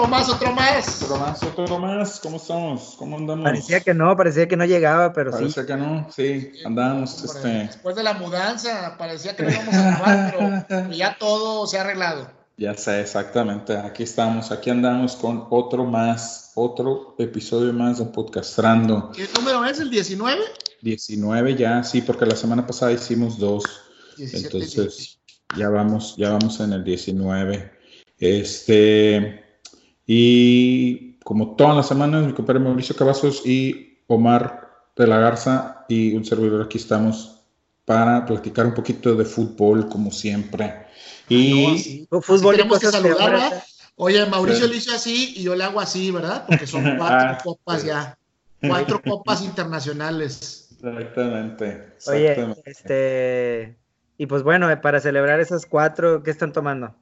otro más, otro más. Otro más, otro más. ¿Cómo estamos? ¿Cómo andamos? Parecía que no, parecía que no llegaba, pero sí. Parecía que no, sí, andamos, este... Después de la mudanza, parecía que no íbamos a grabar, pero ya todo se ha arreglado. Ya sé, exactamente. Aquí estamos, aquí andamos con otro más, otro episodio más de Podcastrando. ¿Qué número es? ¿El 19? 19 ya, sí, porque la semana pasada hicimos dos. 17, Entonces, ya vamos, ya vamos en el 19. Este, y como todas las semanas, mi compadre Mauricio Cavazos y Omar de la Garza y un servidor aquí estamos para platicar un poquito de fútbol, como siempre. Y No, sí. Fútbol tenemos que saludar. Oye, Mauricio Sí. le hizo así y yo le hago así, ¿verdad? Porque son cuatro Ah, copas sí. ya. Cuatro copas internacionales. Exactamente, Oye, exactamente. este. Y pues bueno, eh, para celebrar esas cuatro, ¿qué están tomando?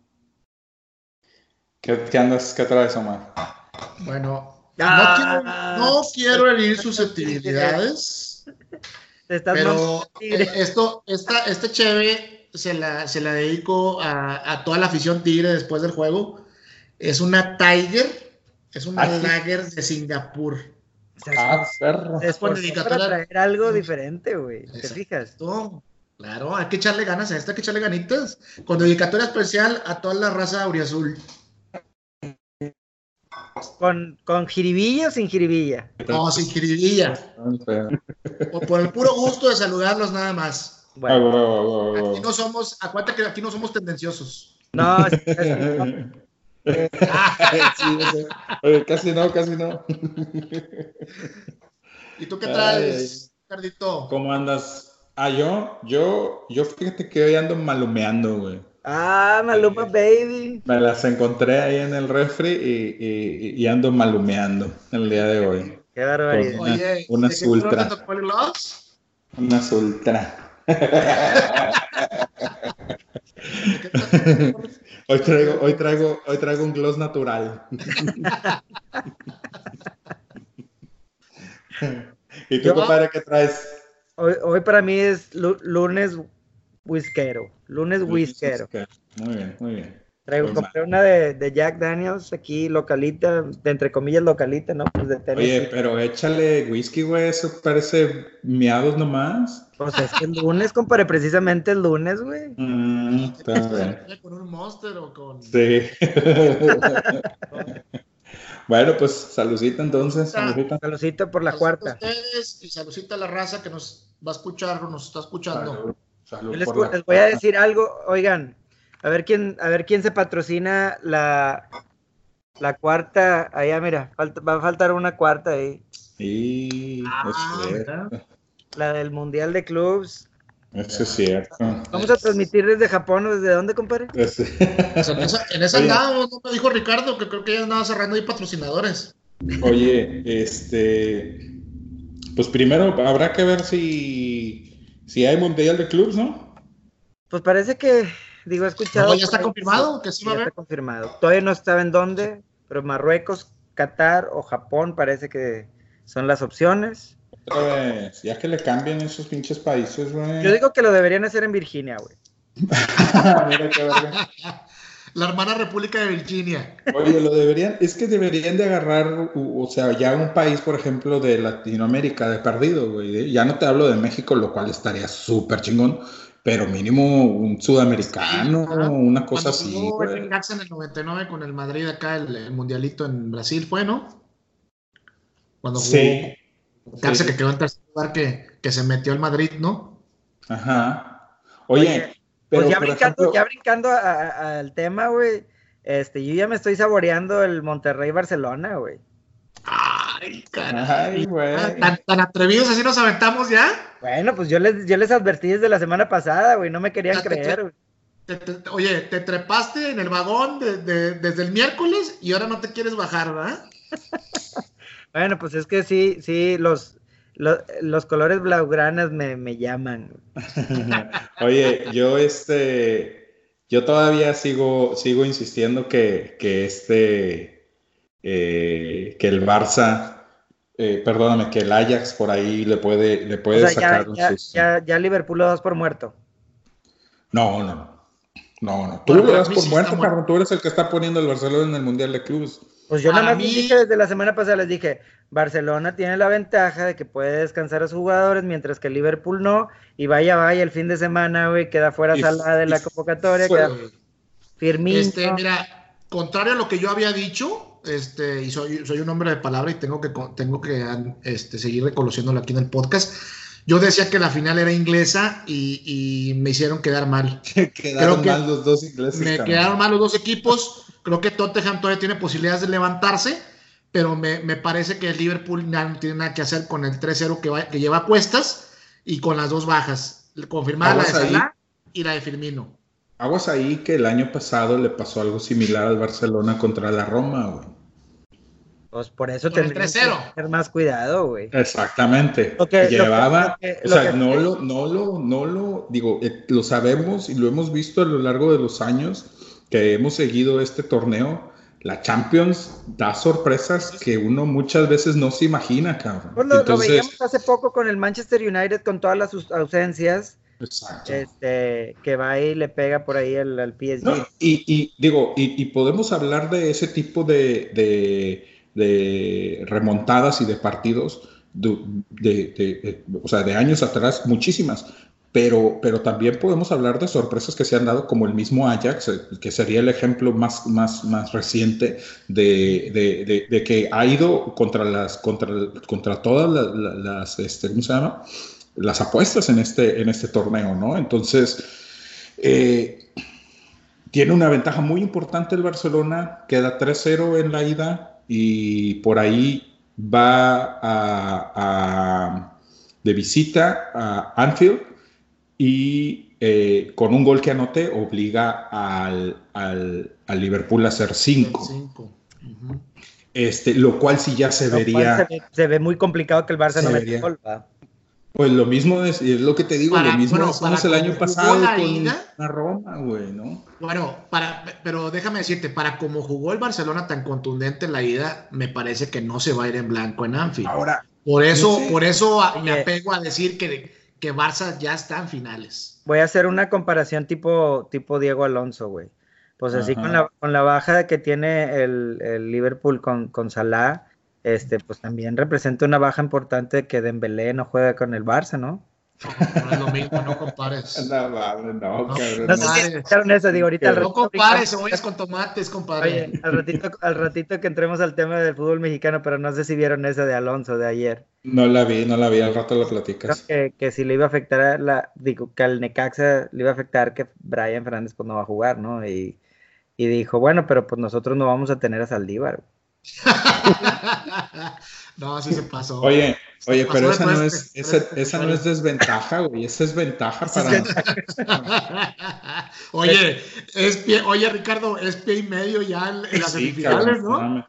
¿Qué, qué andas, qué traes, Omar? Bueno, Ah. no, quiero, no quiero herir susceptibilidades, pero esto, esta, este cheve se la, se la dedico a, a toda la afición tigre después del juego. Es una Tiger, es una Ah, sí. Lager de Singapur. O sea, Ah, perro. es por dedicatoria. para traer algo diferente, güey. ¿Te Exacto. fijas? Claro, hay que echarle ganas a esta, hay que echarle ganitas. Con dedicatoria especial a toda la raza auriazul. ¿Con, con jiribilla o sin jiribilla? No, sin jiribilla. Por, por el puro gusto de saludarlos nada más. Ah, Bueno, huevo. Aquí no somos, acuérdate que aquí no somos tendenciosos. no, es- es- Sí, ya sé. Oye, casi no, casi no. ¿Y tú qué traes, Cardito? ¿Cómo andas? Ah, yo, yo, yo fíjate que hoy ando malumeando, güey. Ah, Maluma Baby. Me las encontré ahí en el refri y, y- y ando malumeando el día de hoy. Qué barbaridad. Una- Oye, una ¿de qué ultra. Unas ultra. Hoy traigo, hoy traigo, hoy traigo un gloss natural. ¿Y tú, Yo- compadre, qué traes? Hoy, hoy para mí es lu- lunes whiskero. Lunes whiskero. Muy bien, muy bien. Traigo, Pues, compré una de, de Jack Daniels aquí, localita, de entre comillas localita, ¿no? Pues de Oye, pero échale whisky, güey, eso parece miados nomás. Pues es que el lunes, compadre, precisamente el lunes, güey. Mm, está bien. ¿Con un monster o con.? Sí. bueno, pues saludcita entonces, saludcita. Saludcito por la Saludcita a cuarta. ustedes y saludcita a la raza que nos va a escuchar o nos está escuchando. Salud, salud Yo les, por la- les voy a decir algo, oigan, a ver quién, a ver quién se patrocina la, la cuarta, allá mira, falta- va a faltar una cuarta ahí, Sí, Ah, es cierto. mira. la del Mundial de Clubs. Eso es cierto. Vamos a transmitir desde Japón o desde dónde, compadre? Pues en esa, en esa Oye. andábamos, ¿no? Me dijo Ricardo que creo que ya andaba cerrando ahí patrocinadores. Oye, este, pues primero habrá que ver si, si hay mundial de clubs, ¿no? Pues parece que, digo, he escuchado. No, ya está confirmado que sí va a ya haber. está confirmado. Todavía no estaba en dónde, pero Marruecos, Qatar o Japón parece que son las opciones. Otra vez, ya que le cambien esos pinches países, güey. Yo digo que lo deberían hacer en Virginia, güey. Mira qué verga. La hermana República de Virginia. Oye, lo deberían, es que deberían de agarrar, o sea, ya un país, por ejemplo, de Latinoamérica de perdido, güey. Ya no te hablo de México, lo cual estaría súper chingón, pero mínimo un sudamericano, Sí, una cosa Cuando así, jugó güey. En el 99 con el Madrid acá, el, el mundialito en Brasil fue, ¿no? Cuando jugó Sí. Carse Sí. que quedó en tercer lugar que, que se metió al Madrid, ¿no? Ajá. Oye, Oye, pero pues ya brincando, ejemplo, ya brincando al tema, güey. Este, yo ya me estoy saboreando el Monterrey-Barcelona, güey. Ay, caray. Ay, güey. ¿Tan, tan atrevidos así nos aventamos ya? Bueno, pues yo les, yo les advertí desde la semana pasada, güey. No me querían te- creer, güey. Te- te- oye, te trepaste en el vagón de- de- desde el miércoles y ahora no te quieres bajar, ¿verdad? Bueno, pues es que sí, sí, los, los, los colores blaugranas me, me llaman. Oye, yo este, yo todavía sigo, sigo insistiendo que, que este, eh, que el Barça, eh, perdóname, que el Ajax por ahí le puede, le O puede sea, ya, sacar un ya, susto. ya, ya Liverpool lo das por muerto. No, no, no, no. Tú lo das por muerto, muerto. cabrón. Tú eres el que está poniendo el Barcelona en el Mundial de Clubes. Pues yo nada más les mí- dije desde la semana pasada, les dije, Barcelona tiene la ventaja de que puede descansar a sus jugadores, mientras que Liverpool no, y vaya, vaya, el fin de semana, güey, queda fuera Y- Salah de la convocatoria, fue- queda Firmino. Este, mira, contrario a lo que yo había dicho, este, y soy, soy un hombre de palabra y tengo que, tengo que este, seguir reconociéndolo aquí en el podcast. Yo decía que la final era inglesa y, y me hicieron quedar mal. Quedaron Creo que mal los dos ingleses. Me quedaron mal los dos equipos. Creo que Tottenham todavía tiene posibilidades de levantarse, pero me, me parece que el Liverpool no tiene nada que hacer con el 3-0 que, va- que lleva a cuestas y con las dos bajas. Confirmada la de. Salah y la de Firmino. Aguas ahí que el año pasado le pasó algo similar al Barcelona contra la Roma, güey. Pues por eso tendrían que 3-0. tener más cuidado, güey. Exactamente. Lo que- lo que- Llevaba, lo que- o lo sea, que- no lo, no lo, no lo, digo, eh, lo sabemos y lo hemos visto a lo largo de los años que hemos seguido este torneo. La Champions da sorpresas que uno muchas veces no se imagina, cabrón. Pues lo, lo Entonces, veíamos hace poco con el Manchester United con todas las ausencias, exacto. este, que va y le pega por ahí al, al PSG. No, y, y digo, y, y podemos hablar de ese tipo de, de- de remontadas y de partidos de, o sea, de años atrás, muchísimas. Pero, pero también podemos hablar de sorpresas que se han dado, como el mismo Ajax, eh, que sería el ejemplo más, más, más reciente de, de- de- que ha ido contra las, contra, contra todas la- la- las, este, ¿cómo se llama? Las apuestas en este, en este torneo, ¿no? Entonces, eh, tiene una ventaja muy importante el Barcelona, queda 3-0 en la ida y por ahí va a, a- de visita a Anfield y eh, con un gol que anote obliga al, al- al Liverpool a hacer 5, Cinco. Ujú. este, lo cual sí ya se Lo vería, se, ve, se ve muy complicado que el Barça no meta gol, ¿va? Pues lo mismo es, es lo que te digo, Para- lo mismo bueno, para el año pasado la con ida. la Roma, güey, ¿no? Bueno, para, pero déjame decirte, para como jugó el Barcelona tan contundente en la ida, me parece que no se va a ir en blanco en Anfield. Ahora, Por eso, no sé. por eso a- me apego a decir que, que Barça ya está en finales. Voy a hacer una comparación tipo, tipo Diego Alonso, güey. Pues así con la, con la baja que tiene el, el Liverpool con, con Salah, este, pues también representa una baja importante que Dembélé no juega con el Barça, ¿no? No, no es lo mismo, no compares. no, vale, no, No, cabrón, No no. sé si escucharon eso, digo, ahorita al No compares cebollas con tomates, compadre. Oye, al ratito, al ratito que entremos al tema del fútbol mexicano, pero no sé si vieron esa de Alonso de ayer. No la vi, no la vi, al rato la Creo platicas. que, que si le iba a afectar a la, digo, que al Necaxa le iba a afectar que Brian Fernández pues no va a jugar, ¿no? Y, y dijo, bueno, pero pues nosotros no vamos a tener a Saldívar. no, sí se pasó. Oye, oye, pasó pero esa no es, esa, esa no es desventaja, güey, esa es ventaja para oye, es pie, oye, Ricardo, es pie y medio ya en, en las Sí, semifinales, cabrón, ¿no?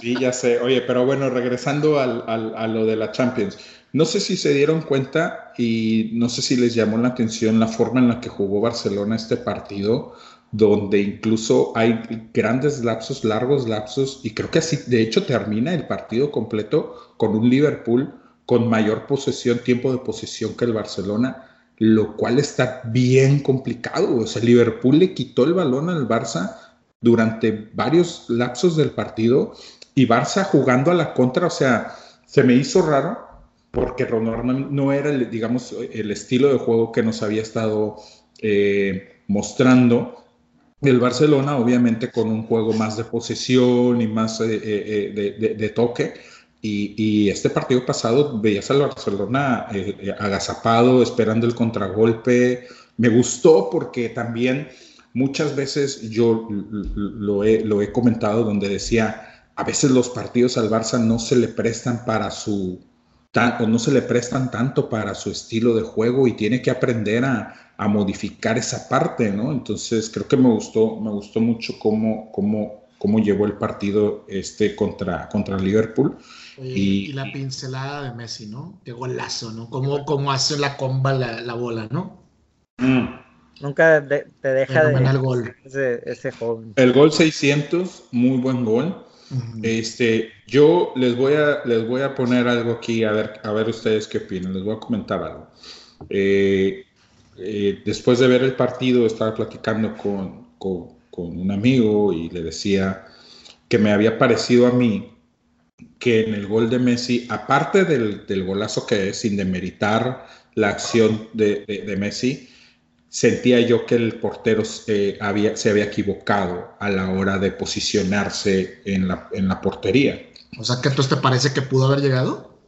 Sí, ya sé. Oye, pero bueno, regresando al, al- a lo de la Champions. No sé si se dieron cuenta y no sé si les llamó la atención la forma en la que jugó Barcelona este partido, donde incluso hay grandes lapsos, largos lapsos, y creo que así, de hecho, termina el partido completo con un Liverpool con mayor posesión, tiempo de posesión que el Barcelona, lo cual está bien complicado. O sea, Liverpool le quitó el balón al Barça durante varios lapsos del partido y Barça jugando a la contra, o sea, se me hizo raro porque normalmente no era, digamos, el estilo de juego que nos había estado eh, mostrando el Barcelona, obviamente con un juego más de posesión y más eh, eh, de, de, toque. Y, este partido pasado veías al Barcelona eh, agazapado, esperando el contragolpe. Me gustó porque también muchas veces yo lo he comentado donde decía, a veces los partidos al Barça no se le prestan para su, tan, o no se le prestan tanto para su estilo de juego y tiene que aprender a, a, modificar esa parte, ¿no? Entonces creo que me gustó, me gustó mucho cómo, cómo, cómo llevó el partido este contra, contra Liverpool. Oye, y, y, la pincelada de Messi, ¿no? Qué golazo, ¿no? Cómo, cómo hace la comba la, la bola, ¿no? Mm. Nunca de, te deja de el gol. Ese, ese, joven. El gol 600, muy buen gol. Este, yo les voy a les voy a poner algo aquí a ver a ver ustedes qué opinan. Les voy a comentar algo. Eh, eh, después de ver el partido estaba platicando con, con, un amigo y le decía que me había parecido a mí que en el gol de Messi, aparte del, golazo que es, sin demeritar la acción de, Messi, sentía yo que el portero eh, había, se había equivocado a la hora de posicionarse en la, en la portería. O sea, que entonces te parece que pudo haber llegado?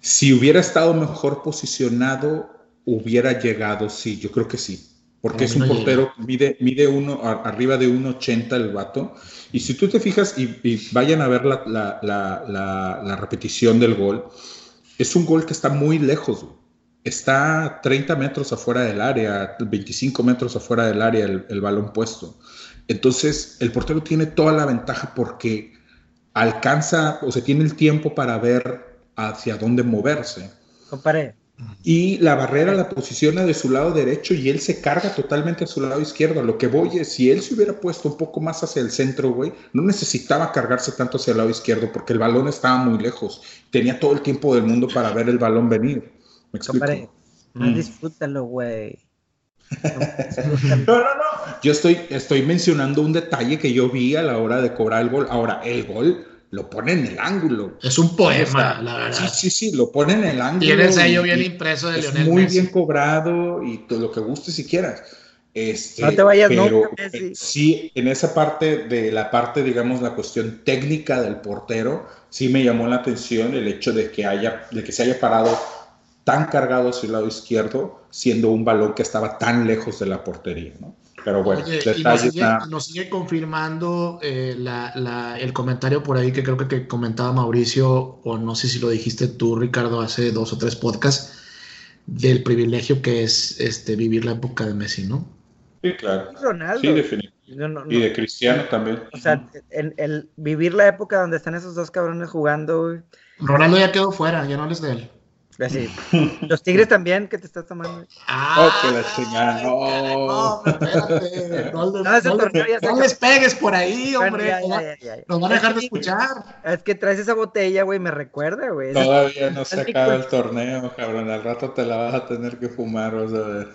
Si hubiera estado mejor posicionado, hubiera llegado, sí, yo creo que sí. Porque es un portero, mide, mide uno, arriba de 1,80 el vato. Y si tú te fijas y, vayan a ver la, la, la, repetición del gol, es un gol que está muy lejos. Está 30 metros afuera del área, 25 metros afuera del área el, el balón puesto. Entonces, el portero tiene toda la ventaja porque alcanza, o sea, tiene el tiempo para ver hacia dónde moverse. Compare, y la barrera la posiciona de su lado derecho y él se carga totalmente a su lado izquierdo. Lo que voy es, si él se hubiera puesto un poco más hacia el centro, güey, no necesitaba cargarse tanto hacia el lado izquierdo porque el balón estaba muy lejos. Tenía todo el tiempo del mundo para ver el balón venir. ¿Me explico? Mm. disfrútalo, güey. No, no, no. Yo estoy, estoy mencionando un detalle que yo vi a la hora de cobrar el gol. Ahora, el gol lo pone en el ángulo. Es un poema, la verdad. Sí, sí, sí, lo pone en el ángulo. Tiene el sello bien impreso de Lionel Muy bien cobrado y todo lo que guste si quieras. Este, no te vayas pero, Sí, en esa parte de la parte, digamos, la cuestión técnica del portero, sí me llamó la atención el hecho de que, haya, de que se haya parado tan cargado hacia el lado izquierdo, siendo un balón que estaba tan lejos de la portería, ¿no? Pero bueno, nos, sigue, confirmando eh, el comentario por ahí que creo que, comentaba Mauricio, o no sé si lo dijiste tú, Ricardo, hace dos o tres podcasts, del privilegio que es este, vivir la época de Messi, ¿no? Sí, claro. Sí, definitivamente. y de Cristiano también. O sea, el, vivir la época donde están esos dos cabrones jugando. Ronaldo ya quedó fuera, ya no les de él. Los tigres también, ¿qué te estás tomando? Ah, oh, la chingada. No, espérate. No, les pegues por ahí, hombre. Nos van a dejar de escuchar. Es que traes esa botella, güey, me recuerda, güey. Todavía no se acaba el torneo, cabrón. Al rato te la vas a tener que fumar, vas a ver.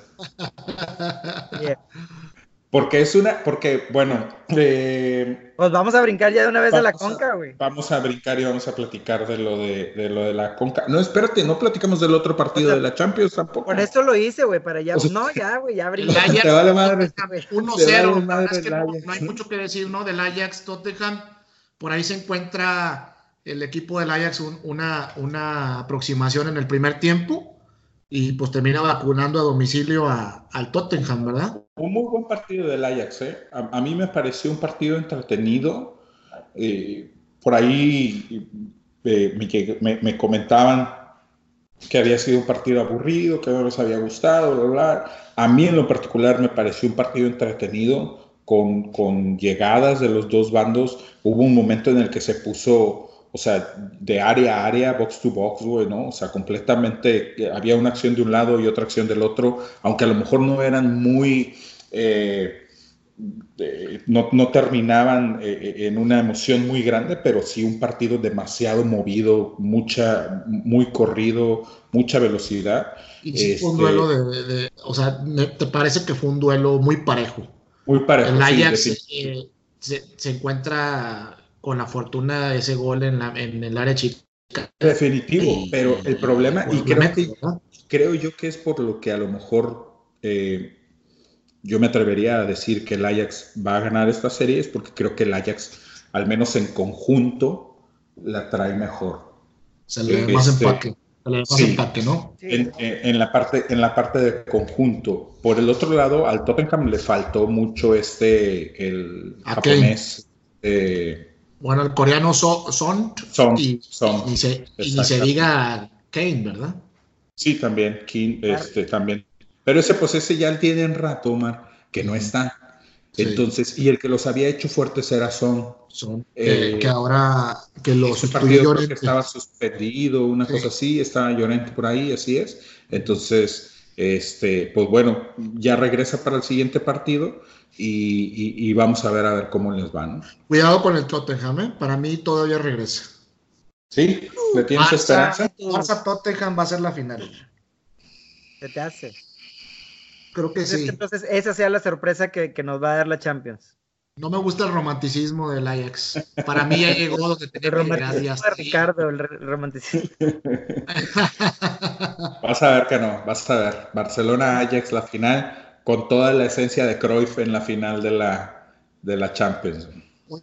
Porque es una, porque, bueno. Eh, pues vamos a brincar ya de una vez a la conca, güey. Vamos a brincar y vamos a platicar de lo de, de, lo de la conca. No, espérate, no platicamos del otro partido de la Champions tampoco. Por eso lo hice, güey, para ya. no, ya, güey, ya brincar. Te vale madre. 1-0. no hay mucho que decir, ¿no? Del Ajax Tottenham. Por ahí se encuentra el equipo del Ajax una, una aproximación en el primer tiempo y pues termina vacunando a domicilio al Tottenham, ¿verdad? Un muy buen partido del Ajax, ¿eh? A, mí me pareció un partido entretenido. Eh, por ahí eh, me, comentaban que había sido un partido aburrido, que no les había gustado, bla, bla. A mí en lo particular me pareció un partido entretenido, con, con llegadas de los dos bandos. Hubo un momento en el que se puso o sea, de área a área, box to box, güey, ¿no? O sea, completamente, había una acción de un lado y otra acción del otro, aunque a lo mejor no eran muy, eh, no, no, terminaban eh, eh, en una emoción muy grande, pero sí un partido demasiado movido, mucha, muy corrido, mucha velocidad. Y sí fue un este duelo de, o sea, ¿te parece que fue un duelo muy parejo? Muy parejo. El Ajax se, se encuentra con la fortuna de ese gol en, la, en el área chica. Definitivo, pero el problema, y creo, que, creo, yo que es por lo que a lo mejor eh, yo me atrevería a decir que el Ajax va a ganar esta serie, es porque creo que el Ajax, al menos en conjunto, la trae mejor. Se le da más este, empaque. Se le da más empaque, ¿no? En, en, la parte, en la parte de conjunto. Por el otro lado, al Tottenham le faltó mucho este, el japonés. Eh, bueno, el coreano Son, son, y, son, y, se, se diga Kane, ¿verdad? Sí, también, Kane, este, también. Pero ese pues ese ya tiene un rato, Omar, que no está. Entonces, y el que los había hecho fuertes era Son. Son, eh, que ahora que los partido que estaba suspendido, una cosa así, estaba Llorente por ahí, así es. Entonces, este, pues bueno, ya regresa para el siguiente partido y, vamos a ver a ver cómo les va, ¿no? Cuidado con el Tottenham, ¿eh? Para mí todavía regresa. ¿Sí? ¿Le tienes esperanza? Barça Tottenham va a ser la final. ¿Qué te hace? Creo que sí. Entonces, esa sea la sorpresa que, nos va a dar la Champions. No me gusta el romanticismo del Ajax. Para mí ya llegó donde tenía el romanticismo de Ricardo, el romanticismo. vas a ver que no, vas a ver. Barcelona-Ajax, la final, con toda la esencia de Cruyff en la final de la, de la Champions.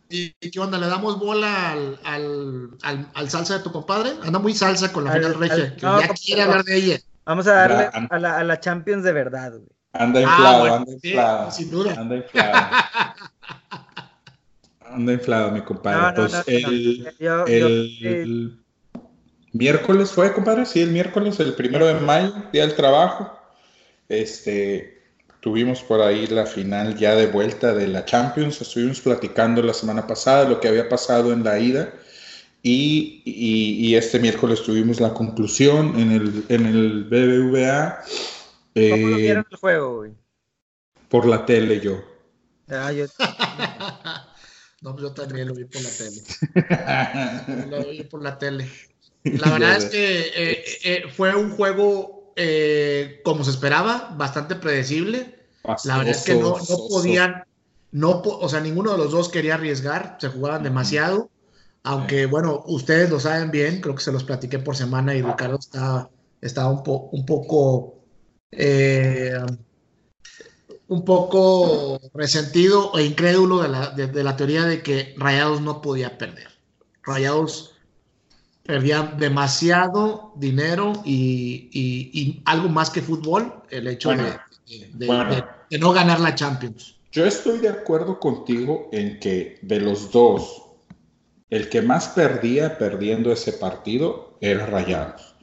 ¿Y qué onda? ¿Le damos bola al, al, al, salsa de tu compadre? Anda muy salsa con la final regia, que ya quiere hablar de ella. Vamos a darle a la, a la Champions de verdad, güey. Anda ah, inflado, anda inflado. sin duda. Anda inflado. anda inflado, mi compadre. pues el, el miércoles fue, compadre, sí, el miércoles, el primero de mayo, día del trabajo. Este, tuvimos por ahí la final ya de vuelta de la Champions. Estuvimos platicando la semana pasada lo que había pasado en la ida. Y, y, este miércoles tuvimos la conclusión en el, en el BBVA. ¿Cómo lo vieron el juego, güey? Por la tele yo. Ah, yo... no, yo también lo vi por la tele. lo vi por la tele. La verdad es que eh, eh, fue un juego eh, como se esperaba, bastante predecible. la verdad es que no, no podían, no, o sea, ninguno de los dos quería arriesgar, se jugaban demasiado. Aunque, bueno, ustedes lo saben bien, creo que se los platiqué por semana y Ricardo estaba, estaba un, un poco eh, un poco resentido e incrédulo de la, de, la, teoría de que Rayados no podía perder. Rayados perdía demasiado dinero y, algo más que fútbol, el hecho de, no ganar la Champions. Yo estoy de acuerdo contigo en que de los dos, el que más perdía perdiendo ese partido era Rayados.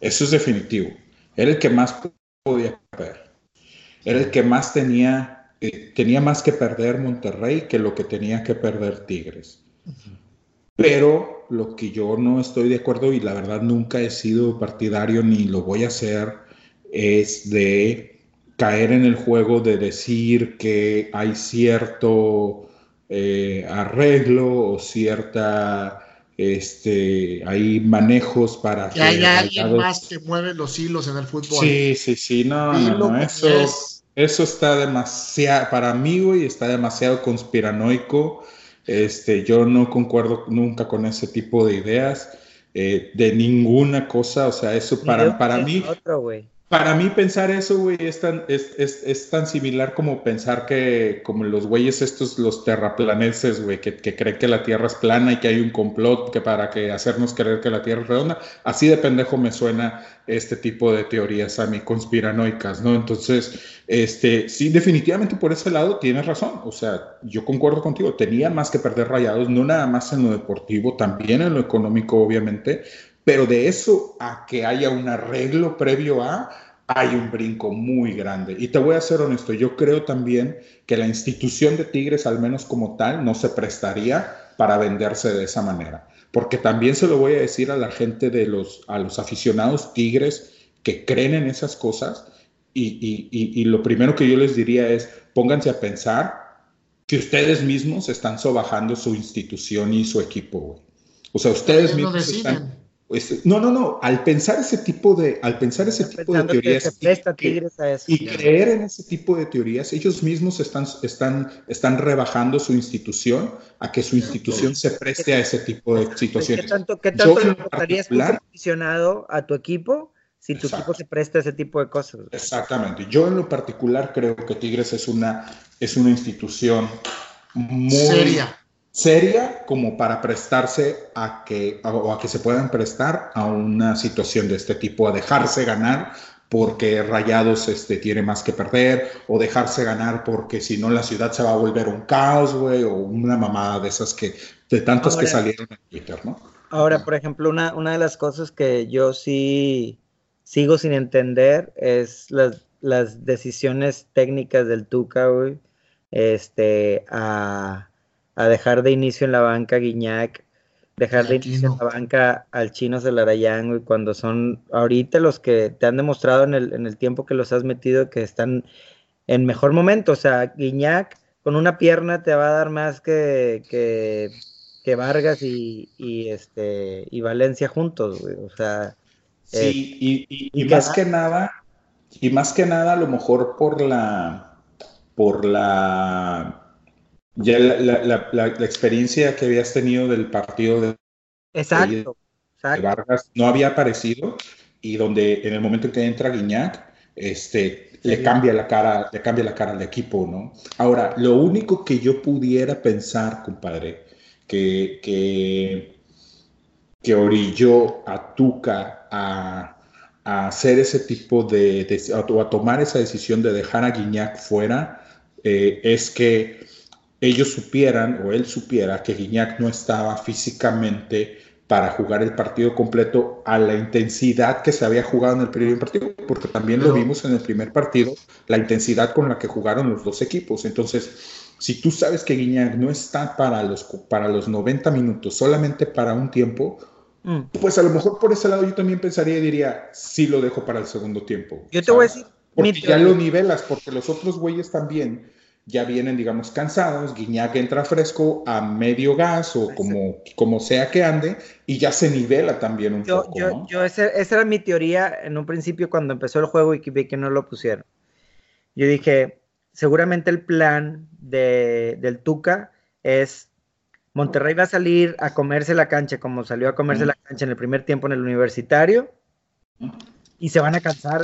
Eso es definitivo. Era el que más podía perder. Era el que más tenía, eh, tenía más que perder Monterrey que lo que tenía que perder Tigres. Pero lo que yo no estoy de acuerdo y la verdad nunca he sido partidario ni lo voy a hacer es de caer en el juego de decir que hay cierto eh, arreglo o cierta este, hay manejos para... Que hay alguien más que mueve los hilos en el fútbol. Sí, sí, sí, no, no, eso, eso está demasiado, para mí, güey, está demasiado conspiranoico. Este, yo no concuerdo nunca con ese tipo de ideas, eh, de ninguna cosa, o sea, eso para, para mí... Otro, para mí pensar eso, güey, es tan, es, es, es tan similar como pensar que, como los güeyes estos, los terraplaneses, güey, que, que, creen que la Tierra es plana y que hay un complot que para que hacernos creer que la Tierra es redonda. Así de pendejo me suena este tipo de teorías a mí conspiranoicas, ¿no? Entonces, este, sí, definitivamente por ese lado tienes razón. O sea, yo concuerdo contigo, tenía más que perder rayados, no nada más en lo deportivo, también en lo económico, obviamente, pero de eso a que haya un arreglo previo a, hay un brinco muy grande. Y te voy a ser honesto, yo creo también que la institución de Tigres, al menos como tal, no se prestaría para venderse de esa manera. Porque también se lo voy a decir a la gente de los, a los aficionados Tigres que creen en esas cosas. Y, y lo primero que yo les diría es, pónganse a pensar que ustedes mismos están sobajando su institución y su equipo. O sea, ustedes mismos están pues, no, no, no. Al pensar ese tipo de, al pensar ese tipo de teorías y, creer en ese tipo de teorías, ellos mismos están, están, están rebajando su institución a que su institución se preste a ese tipo de situaciones. ¿Qué tanto, qué tanto le estarías aficionado a tu equipo si tu equipo se presta a ese tipo de cosas? Exactamente. Yo en lo particular creo que Tigres es una, es una institución muy seria seria como para prestarse a que, o a que se puedan prestar a una situación de este tipo, a dejarse ganar porque Rayados este, tiene más que perder, o dejarse ganar porque si no la ciudad se va a volver un caos, güey, o una mamada de esas que, de tantas que salieron en Twitter, ¿no? Ahora, por ejemplo, una, una de las cosas que yo sí sigo sin entender es las, las decisiones técnicas del Tuca, güey, este, a a dejar de inicio en la banca Guiñac, dejar de inicio en la banca al Chino Celarayán, y cuando son ahorita los que te han demostrado en el, en el tiempo que los has metido que están en mejor momento. O sea, Guiñac con una pierna te va a dar más que, que, Vargas y, este y Valencia juntos, O sea. Sí, y, y, más que nada, y más que nada, a lo mejor por la por la Ya la, experiencia que habías tenido del partido de, exacto, Vargas no había aparecido y donde en el momento en que entra Guiñac, este, le cambia la cara, le cambia la cara al equipo, ¿no? Ahora, lo único que yo pudiera pensar, compadre, que, que, que orilló a Tuca a, hacer ese tipo de, o a tomar esa decisión de dejar a Guiñac fuera, eh, es que ellos supieran o él supiera que Guiñac no estaba físicamente para jugar el partido completo a la intensidad que se había jugado en el primer partido, porque también lo vimos en el primer partido, la intensidad con la que jugaron los dos equipos. Entonces, si tú sabes que Guiñac no está para los, para los 90 minutos, solamente para un tiempo, mm. pues a lo mejor por ese lado yo también pensaría y diría, sí lo dejo para el segundo tiempo. Yo te voy a decir... Porque ya lo nivelas, porque los otros güeyes también ya vienen, digamos, cansados, Guiñac entra fresco a medio gas o como, como sea que ande y ya se nivela también un yo, poco. Yo, yo esa, era mi teoría en un principio cuando empezó el juego y vi que no lo pusieron. Yo dije, seguramente el plan de, del Tuca es Monterrey va a salir a comerse la cancha como salió a comerse la cancha en el primer tiempo en el universitario y se van a cansar.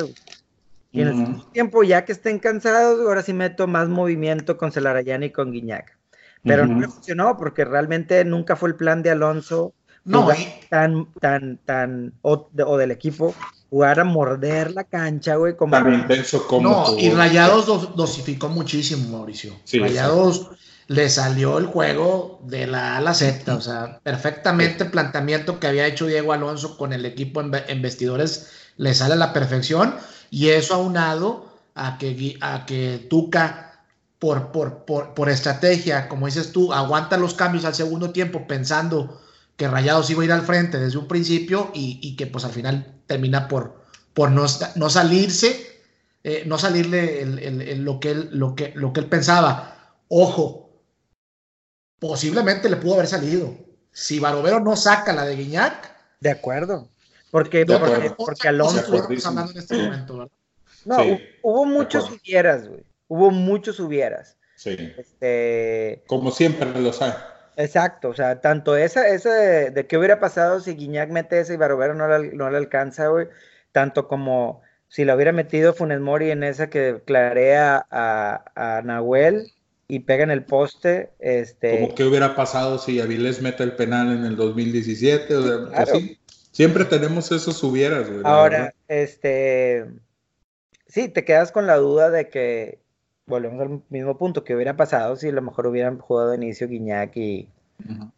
Y en el tiempo, ya que estén cansados, ahora sí meto más movimiento con Celarayán y con Guiñac. Pero no funcionó porque realmente nunca fue el plan de Alonso no, tan, tan, tan, o, del equipo, jugar a morder la cancha, güey. Como tan intenso como. No, y Rayados dosificó muchísimo, Mauricio. Rayados le salió el juego de la A a la Z, o sea, perfectamente el planteamiento que había hecho Diego Alonso con el equipo en vestidores le sale a la perfección y eso aunado a que, a que Tuca, por, por, por, estrategia, como dices tú, aguanta los cambios al segundo tiempo pensando que Rayados iba a ir al frente desde un principio y, que pues al final termina por, por no, no salirse, eh, no salirle lo, que él, lo, que, lo que él pensaba. Ojo, posiblemente le pudo haber salido. Si Barovero no saca la de Guiñac. De acuerdo. Porque, porque, Alonso. en este momento, No, hubo muchos hubieras, güey. Hubo muchos hubieras. Sí. Este... Como siempre lo sabe. Exacto, o sea, tanto esa, esa de, qué hubiera pasado si Guiñac mete ese y Barovero no le, no le alcanza, güey, tanto como si lo hubiera metido Funes Mori en esa que clarea a, a Nahuel y pega en el poste, este... Como qué hubiera pasado si Avilés mete el penal en el 2017, o sea, así. Siempre tenemos esos hubieras, güey. Ahora, este, sí, te quedas con la duda de que, volvemos al mismo punto, que hubiera pasado si a lo mejor hubieran jugado de inicio Guiñac y,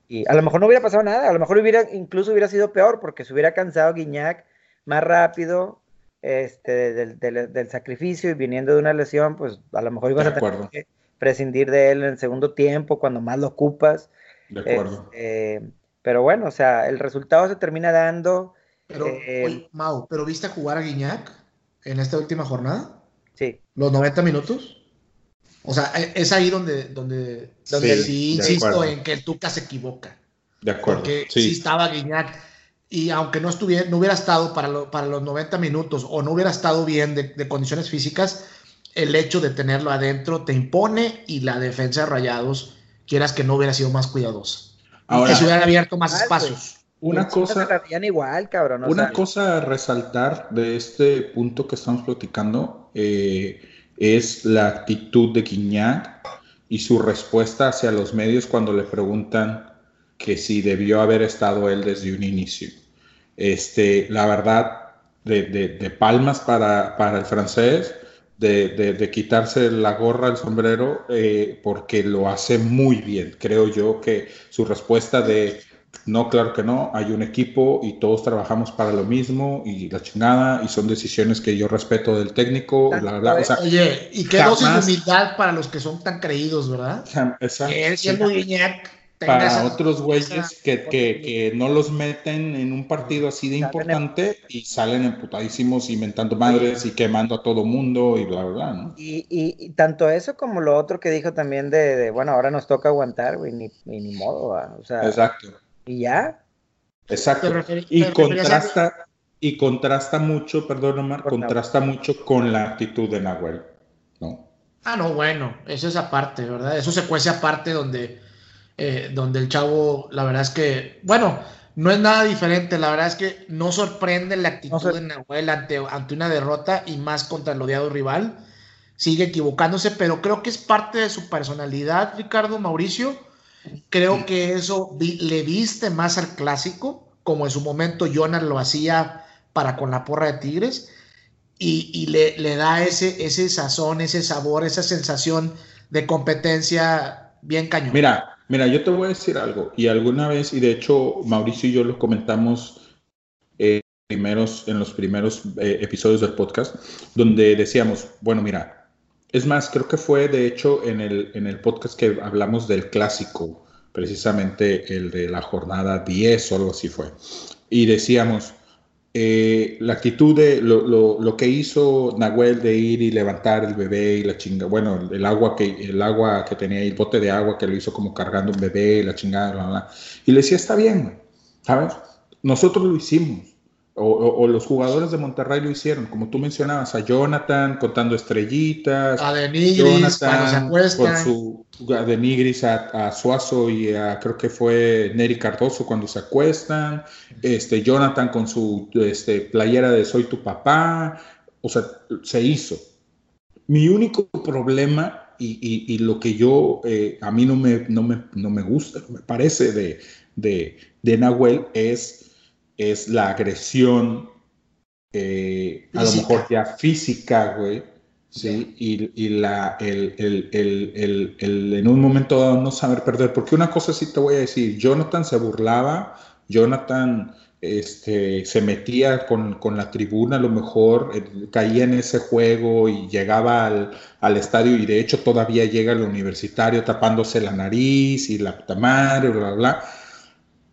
y a lo mejor no hubiera pasado nada, a lo mejor hubiera, incluso hubiera sido peor, porque se hubiera cansado Guiñac más rápido, este, del, del, sacrificio y viniendo de una lesión, pues a lo mejor ibas a tener que prescindir de él en el segundo tiempo, cuando más lo ocupas. De acuerdo. Este, pero bueno, o sea, el resultado se termina dando. Pero, eh, Mau, ¿pero viste jugar a Guiñac en esta última jornada? Sí. ¿Los 90 minutos? O sea, e, es ahí donde, donde, sí, insisto en que el Tuca se equivoca. De acuerdo. Porque sí, estaba Guiñac. Y aunque no, estuviera, no hubiera estado para, para los 90 minutos o no hubiera estado bien de, de, condiciones físicas, el hecho de tenerlo adentro te impone y la defensa de Rayados, quieras que no hubiera sido más cuidadosa. Ahora, que se hubieran abierto más espacios. Una cosa, igual, cabrón, una cosa a resaltar de este punto que estamos platicando eh, es la actitud de Quiñac y su respuesta hacia los medios cuando le preguntan que si debió haber estado él desde un inicio. Este, la verdad, de, de, palmas para, para el francés, de, quitarse la gorra, el sombrero, eh, porque lo hace muy bien. Creo yo que su respuesta de no, claro que no, hay un equipo y todos trabajamos para lo mismo y la chingada y son decisiones que yo respeto del técnico. Oye, y qué dosis de humildad para los que son tan creídos, ¿verdad? Exacto. Que siendo para otros güeyes que, que, que, no los meten en un partido así de importante y salen emputadísimos inventando madres y quemando a todo mundo y bla, bla, ¿no? Y, y, tanto eso como lo otro que dijo también de, bueno, ahora nos toca aguantar, güey, ni, ni, modo, o sea. Exacto. Y ya. Exacto. y contrasta, y contrasta mucho, perdón Omar, contrasta mucho con la actitud de Nahuel, ¿no? Ah, no, bueno, eso es aparte, ¿verdad? Eso se cuece aparte donde, eh, donde el chavo, la verdad es que, bueno, no es nada diferente, la verdad es que no sorprende la actitud de Nahuel ante, ante una derrota y más contra el odiado rival. Sigue equivocándose, pero creo que es parte de su personalidad, Ricardo Mauricio. Creo que eso le viste más al clásico, como en su momento Jonas lo hacía para con la porra de Tigres y, le, le, da ese, ese sazón, ese sabor, esa sensación de competencia bien cañón. Mira, mira, yo te voy a decir algo, y alguna vez, y de hecho Mauricio y yo lo comentamos eh, primeros, en los primeros eh, episodios del podcast, donde decíamos, bueno, mira, es más, creo que fue de hecho en el, en el podcast que hablamos del clásico, precisamente el de la jornada 10 o algo así fue, y decíamos, eh, la actitud de lo, que hizo Nahuel de ir y levantar el bebé y la chinga, bueno, el agua que, el agua que tenía el bote de agua que lo hizo como cargando un bebé y la chingada, bla, bla. y le decía, está bien, ¿sabes? Nosotros lo hicimos. O, los jugadores de Monterrey lo hicieron, como tú mencionabas, a Jonathan contando estrellitas, a Denigris Jonathan con su a Denigris, a, Suazo y a, creo que fue Neri Cardoso cuando se acuestan, este Jonathan con su este, playera de Soy tu papá, o sea, se hizo. Mi único problema y, y, lo que yo, eh, a mí no me, no me, no me gusta, me parece de, de, de Nahuel es es la agresión, eh, a lo mejor ya física, güey, ¿sí? Y, la, el, en un momento dado no saber perder, porque una cosa sí te voy a decir, Jonathan se burlaba, Jonathan este, se metía con, la tribuna, a lo mejor eh, caía en ese juego y llegaba al, al, estadio y de hecho todavía llega al universitario tapándose la nariz y la puta madre, bla, bla, bla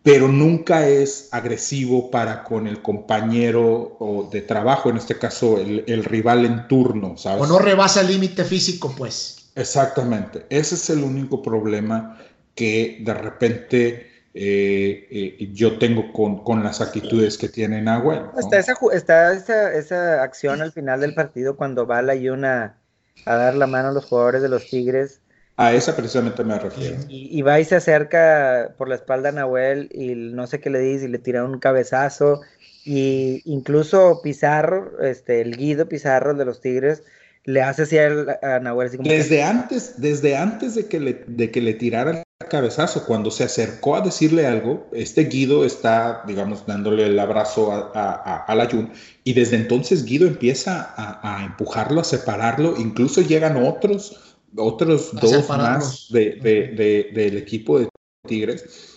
pero nunca es agresivo para con el compañero o de trabajo, en este caso el, rival en turno, ¿sabes? O no rebasa el límite físico, pues. Exactamente, ese es el único problema que de repente eh, eh, yo tengo con, las actitudes que tiene Nahuel. Está, esa, está esa, esa, acción al final del partido cuando va la Yuna a dar la mano a los jugadores de los Tigres a esa precisamente me refiero. Y, va y se acerca por la espalda a Nahuel y no sé qué le dice y le tira un cabezazo. Y incluso Pizarro, este, el Guido Pizarro de los Tigres, le hace así a, Nahuel. desde, antes, desde antes de que, le, de que le tirara el cabezazo, cuando se acercó a decirle algo, este Guido está, digamos, dándole el abrazo a, a, a la Jun, y desde entonces Guido empieza a, empujarlo, a separarlo, incluso llegan otros otros dos más de, del equipo de Tigres.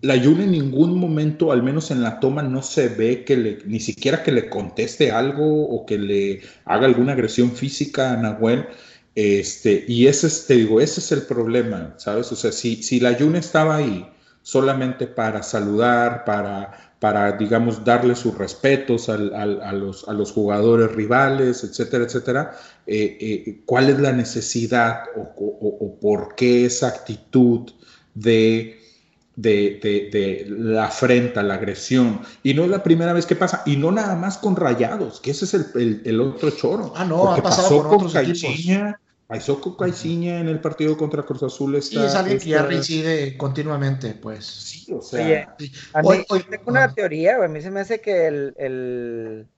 La Jun en ningún momento, al menos en la toma, no se ve que le, ni siquiera que le conteste algo o que le haga alguna agresión física a Nahuel. Este, y ese es, te digo, ese es el problema, ¿sabes? O sea, si, si la Jun estaba ahí solamente para saludar, para para, digamos, darle sus respetos a, los, a, los, jugadores rivales, etcétera, etcétera. Eh, eh, ¿Cuál es la necesidad o, por qué esa actitud de, de, la afrenta, la agresión? Y no es la primera vez que pasa, y no nada más con rayados, que ese es el, otro choro. Ah, no, ha pasado con, otros equipos. Paisoko Caiciña en el partido contra Cruz Azul está. Sí, es alguien que ya reincide continuamente, pues. Sí, o sea. a mí, tengo una teoría, güey. A mí se me hace que el, el,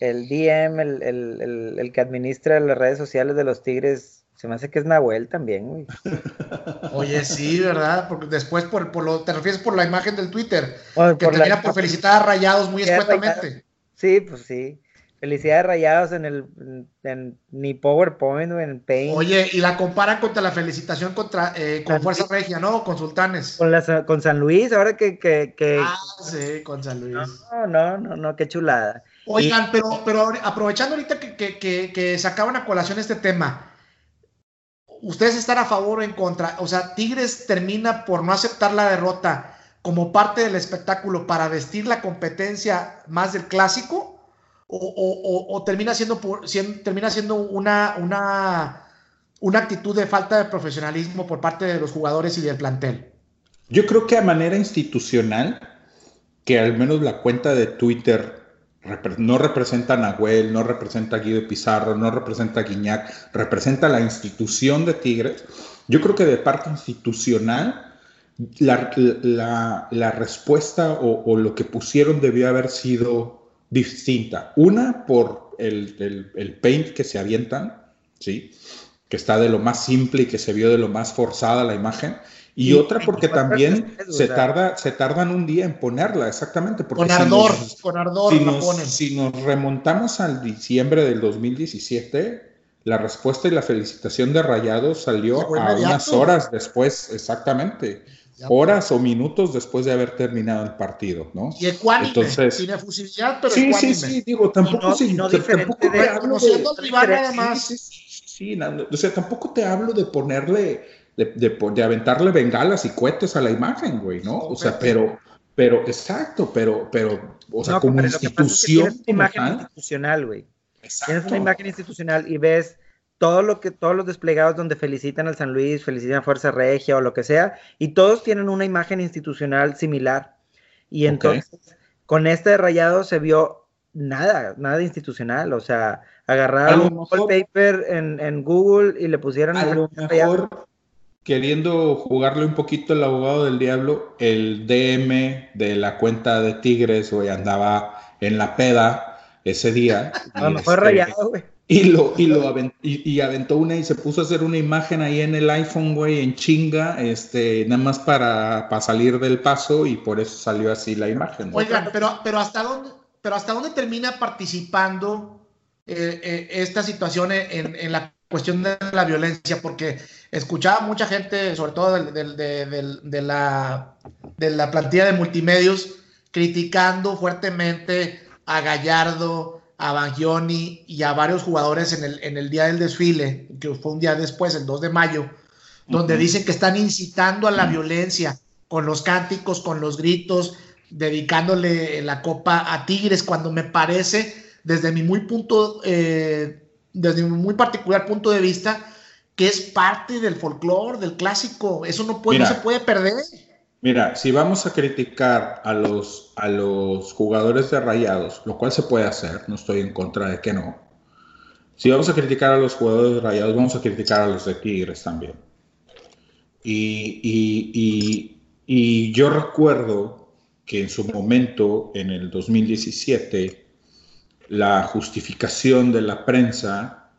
el DM, el, el, el, que administra las redes sociales de los Tigres, se me hace que es Nahuel también, güey. Oye, sí, ¿verdad? Porque después por, por lo, te refieres por la imagen del Twitter, que termina por felicitar a Rayados muy escuetamente. Sí, pues sí. Felicidades rayados en el en, ni PowerPoint o en Paint. Oye, y la comparan contra la felicitación contra eh, con Fuerza Regia, ¿no? Con Sultanes. Con, con San Luis, ahora que, que, que, Ah, sí, con San Luis. No, no, no, no qué chulada. Oigan, pero, pero aprovechando ahorita que, que, que, sacaban a colación este tema, ¿ustedes están a favor o en contra? O sea, Tigres termina por no aceptar la derrota como parte del espectáculo para vestir la competencia más del clásico o, termina siendo, termina siendo una, una, una actitud de falta de profesionalismo por parte de los jugadores y del plantel? Yo creo que a manera institucional, que al menos la cuenta de Twitter no representa a Nahuel, no representa a Guido Pizarro, no representa a Guiñac, representa la institución de Tigres. Yo creo que de parte institucional, la, respuesta o, lo que pusieron debió haber sido distinta. Una, por el, el paint que se avientan, ¿sí? que está de lo más simple y que se vio de lo más forzada la imagen. Y, otra porque también se tarda, se tardan un día en ponerla, exactamente. Porque con ardor, con ardor si nos, Si nos remontamos al diciembre del 2017, la respuesta y la felicitación de Rayados salió a unas horas después, exactamente. Horas o minutos después de haber terminado el partido, ¿no? Y ecuánime, Entonces, sin efusividad, pero sí, Sí, sí, digo, tampoco, sí, tampoco de, hablo de, nada más. Sí, o sea, tampoco te hablo de ponerle de, aventarle bengalas y cohetes a la imagen, güey, ¿no? O sea, pero, pero, exacto, pero, pero, o sea, como institución. Es una imagen institucional, güey. Tienes una imagen institucional y ves todo lo que, todos los desplegados donde felicitan al San Luis, felicitan a Fuerza Regia o lo que sea, y todos tienen una imagen institucional similar. Y entonces, con este de rayado se vio nada, nada institucional, o sea, agarraron un wallpaper en, en, Google y le pusieron... A lo mejor queriendo jugarle un poquito el abogado del diablo, el DM de la cuenta de Tigres, güey, andaba en la peda ese día. A lo mejor este, rayado, güey. Y, lo, y, lo y, aventó una y se puso a hacer una imagen ahí en el iPhone, güey, en chinga, este, nada más para, para salir del paso y por eso salió así la imagen. Oigan, pero, pero, ¿hasta dónde, pero ¿hasta dónde termina participando eh, eh, esta situación en, en, la cuestión de la violencia, porque escuchaba mucha gente, sobre todo de, la, de la plantilla de multimedios, criticando fuertemente a Gallardo, a Bangioni y a varios jugadores en el, en el día del desfile, que fue un día después, el 2 de mayo, donde dicen que están incitando a la violencia con los cánticos, con los gritos, dedicándole la copa a Tigres, cuando me parece, desde mi muy punto eh, desde un muy particular punto de vista, que es parte del folclore, del clásico. Eso no, puede, se puede perder. Mira, si vamos a criticar a los, a los jugadores de Rayados, lo cual se puede hacer, no estoy en contra de que no. Si vamos a criticar a los jugadores de Rayados, vamos a criticar a los de Tigres también. Y, y, y yo recuerdo que en su momento, en el 2017, la justificación de la prensa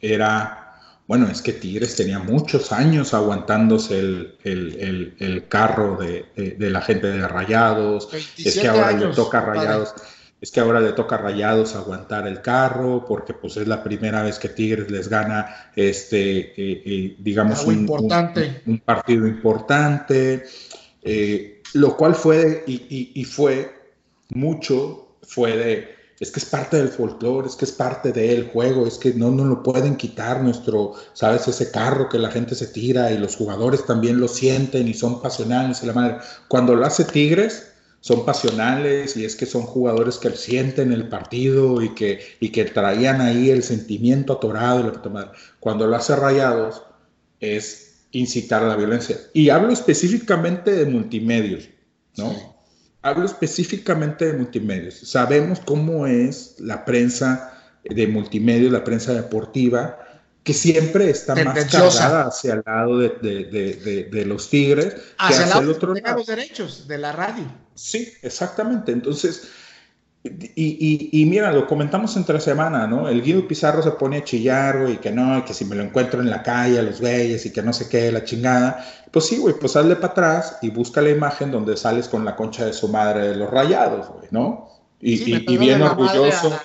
era, bueno, es que Tigres tenía muchos años aguantándose el, carro de, la gente de Rayados, es que ahora le toca a Rayados. Es que ahora le toca Rayados aguantar el carro porque pues es la primera vez que Tigres les gana este, eh, eh, digamos, un, un, partido importante, eh, lo cual fue y fue mucho, fue de, es que es parte del folclore, es que es parte del juego, es que no nos lo pueden quitar nuestro, sabes, ese carro que la gente se tira y los jugadores también lo sienten y son pasionales y la madre. Cuando lo hace Tigres, son pasionales y es que son jugadores que sienten el partido y que, y que traían ahí el sentimiento atorado. Y lo Cuando lo hace Rayados, es incitar a la violencia. Y hablo específicamente de multimedios, ¿no? Hablo específicamente de multimedios. Sabemos cómo es la prensa de multimedios, la prensa deportiva, que siempre está más cargada hacia el lado de, los tigres hacia, hacia el, otro lado. los derechos de la radio. Sí, exactamente. Entonces, y, mira, lo comentamos entre semana, ¿no? El Guido Pizarro se pone a chillar, güey, que no, que si me lo encuentro en la calle, a los güeyes, y que no sé qué, la chingada. Pues sí, güey, pues sale para atrás y busca la imagen donde sales con la concha de su madre de los rayados, güey, ¿no? Y, bien orgulloso,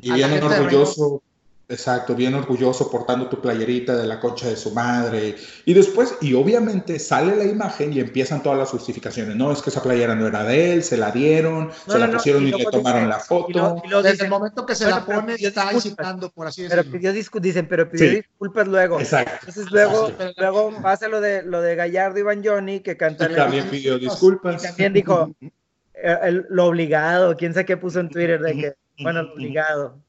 y bien orgulloso Exacto, bien orgulloso portando tu playerita de la concha de su madre. Y después, y obviamente sale la imagen y empiezan todas las justificaciones. No, es que esa playera no era de él, se la dieron, se la pusieron y, le tomaron la foto. Desde el momento que se la pone, está incitando, por así decirlo. Pero pidió dicen, pero pidió disculpas luego. Exacto. Entonces luego, luego pasa lo de, lo de Gallardo y Johnny, que cantan. También pidió disculpas. Y también dijo eh, lo obligado, quién sabe qué puso en Twitter de que, bueno, obligado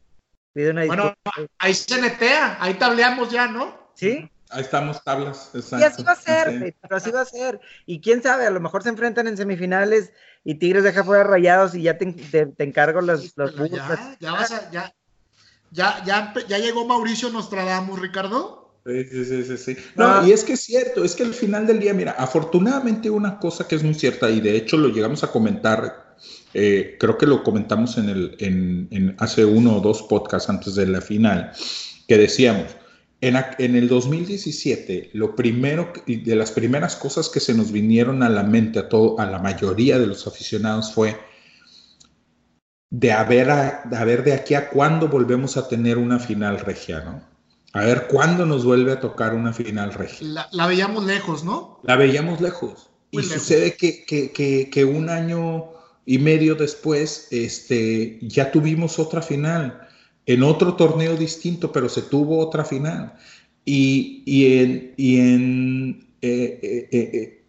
bueno, ahí se netea, ahí tableamos ya, ¿no? Sí, Ahí estamos, tablas. Y así va a ser, pero así va a ser. Y quién sabe, a lo mejor se enfrentan en semifinales y Tigres deja fuera rayados y ya te, te, encargo los, los ya, ya, vas a, ya, ya, ya, ya, llegó Mauricio Nostradamus, Ricardo. Sí, sí, sí, sí. No, ah. y es que es cierto, es que al final del día, mira, afortunadamente una cosa que es muy cierta, y de hecho lo llegamos a comentar, eh, creo que lo comentamos en el, en, en hace uno o dos podcasts antes de la final, que decíamos, en, el 2017, lo primero, de las primeras cosas que se nos vinieron a la mente a, todo, a la mayoría de los aficionados fue de a, ver de aquí a cuándo volvemos a tener una final regia, ¿no? A ver cuándo nos vuelve a tocar una final regia. La, veíamos lejos, ¿no? La veíamos lejos. y sucede que, que, que, un año y medio después este, ya tuvimos otra final en otro torneo distinto, pero se tuvo otra final. Y, y en, y, en eh, eh, eh,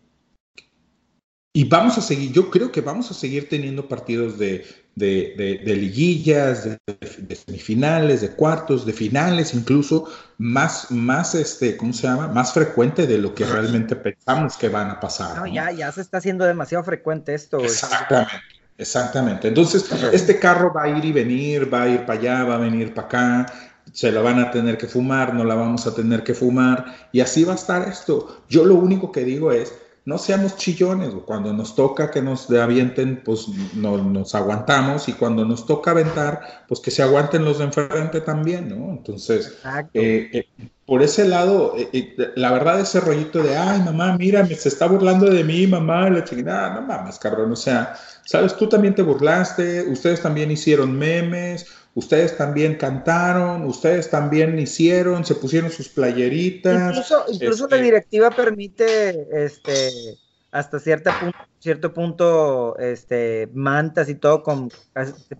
y vamos a seguir, yo creo que vamos a seguir teniendo partidos de, de, de, liguillas, de, semifinales, de cuartos, de finales, incluso más, más este, ¿cómo se llama? Más frecuente de lo que realmente pensamos que van a pasar. No, Ya, ya se está haciendo demasiado frecuente esto. Exactamente. Exactamente. Entonces, este carro va a ir y venir, va a ir para allá, va a venir para acá, se la van a tener que fumar, no la vamos a tener que fumar, y así va a estar esto. Yo lo único que digo es, no seamos chillones, cuando nos toca que nos avienten, pues no, nos aguantamos, y cuando nos toca aventar, pues que se aguanten los de enfrente también, ¿no? Entonces, eh, eh, por ese lado, eh, la verdad, ese rollito de, ay, mamá, mira, me se está burlando de mí, mamá, la chingada, no mames, cabrón, o sea, sabes, tú también te burlaste, ustedes también hicieron memes, ustedes también cantaron, ustedes también hicieron, se pusieron sus playeritas. Incluso, incluso la este directiva permite, este, hasta cierta punto, cierto punto, este, mantas y todo, con,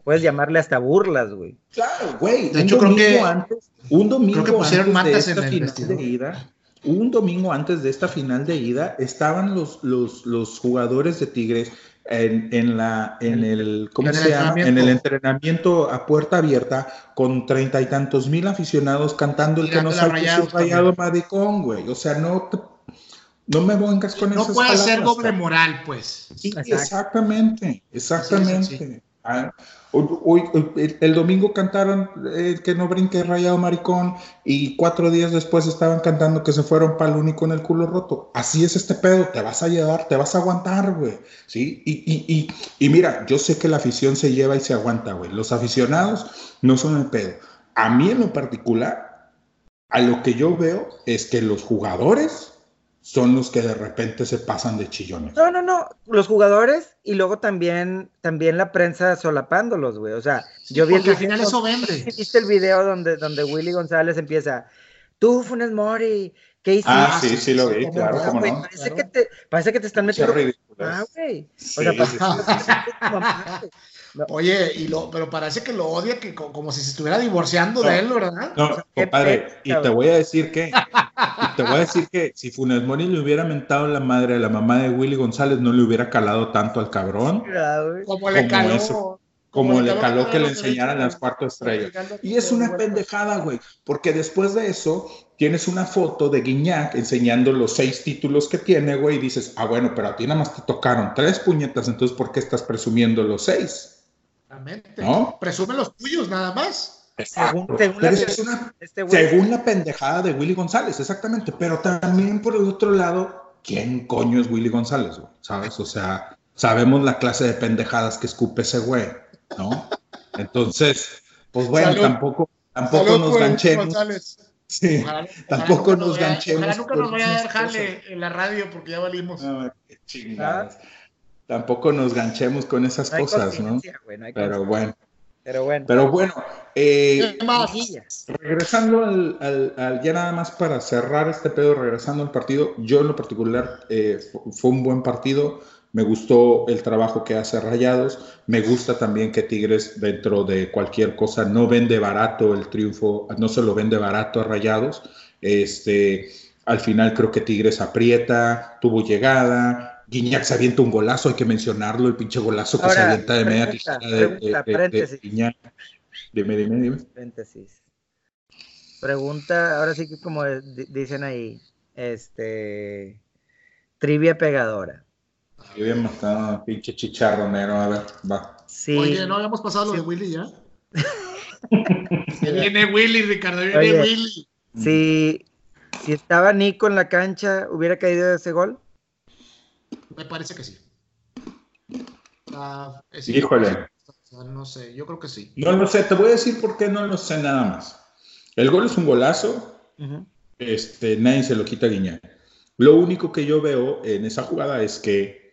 puedes llamarle hasta burlas, güey. Claro, güey. De hecho, creo que antes, un domingo creo que pusieron mantas en el final de ida, un domingo antes de esta final de ida, estaban los, los, los jugadores de Tigres en, en, la, en el, ¿cómo se llama? En el entrenamiento a puerta abierta con treinta y tantos mil aficionados cantando el que no sabe rayado, rayado maricón, güey. O sea, no no me vengas con no esas No puede ser doble moral, pues. Sí, exactamente, exactamente. Ah, hoy, el, domingo cantaron eh, que no brinque rayado maricón y cuatro días después estaban cantando que se fueron para único en el culo roto. Así es este pedo, te vas a llevar, te vas a aguantar, güey. ¿Sí? Y, y, y, y mira, yo sé que la afición se lleva y se aguanta, güey. Los aficionados no son el pedo. A mí en lo particular, a lo que yo veo es que los jugadores son los que de repente se pasan de chillones. No, no, no, los jugadores y luego también, también la prensa solapándolos, güey. O sea, yo vi el al final eso vende. ¿Viste el video donde, donde Willy González empieza, tú, Funes Mori, ¿qué hiciste? Ah, sí, sí lo vi, claro, no? Parece, Que te, parece que te están metiendo... Ah, güey. O sea, Oye, y lo, pero parece que lo odia que como si se estuviera divorciando de él, ¿verdad? No, compadre, y te voy a decir que, te voy a decir que si Funes Mori le hubiera mentado la madre a la mamá de Willy González, no le hubiera calado tanto al cabrón. como le caló. como, le caló que le enseñaran las cuatro estrellas. Y es una pendejada, güey, porque después de eso tienes una foto de Guiñac enseñando los seis títulos que tiene, güey, y dices, ah, bueno, pero a ti nada más te tocaron tres puñetas, entonces ¿por qué estás presumiendo los seis? ¿No? Presume los tuyos nada más. Según, la, este según, la, pendejada de Willy González, exactamente. Pero también por el otro lado, ¿quién coño es Willy González? ¿Sabes? O sea, sabemos la clase de pendejadas que escupe ese güey, ¿no? Entonces, pues bueno, tampoco, tampoco nos ganchemos. Sí, tampoco nos ganchemos. Ojalá nunca nos vaya a dejar en la radio porque ya valimos. Ah, qué chingadas tampoco nos ganchemos con esas cosas, ¿no? Pero bueno. Pero bueno. Pero bueno, eh, regresando al, ya nada más para cerrar este pedo, regresando al partido, yo en lo particular eh, fue un buen partido, me gustó el trabajo que hace Rayados, me gusta también que Tigres dentro de cualquier cosa no vende barato el triunfo, no se lo vende barato a Rayados, este, al final creo que Tigres aprieta, tuvo llegada, Guiñac se avienta un golazo, hay que mencionarlo, el pinche golazo que se avienta de media tijera de, de, de, Guiñac. Dime, dime, dime. Paréntesis. Pregunta, ahora sí que como dicen ahí, este, trivia pegadora. Trivia matado, pinche chicharronero, a ver, va. Sí. Oye, ¿no habíamos pasado lo de Willy ya? viene Willy, Ricardo, viene Willy. Si, si estaba Nico en la cancha, ¿hubiera caído ese gol? Me parece que sí. Ah, Híjole. No sé, yo creo que sí. No lo sé, te voy a decir por qué no lo sé nada más. El gol es un golazo, este, nadie se lo quita a Guiñac. Lo único que yo veo en esa jugada es que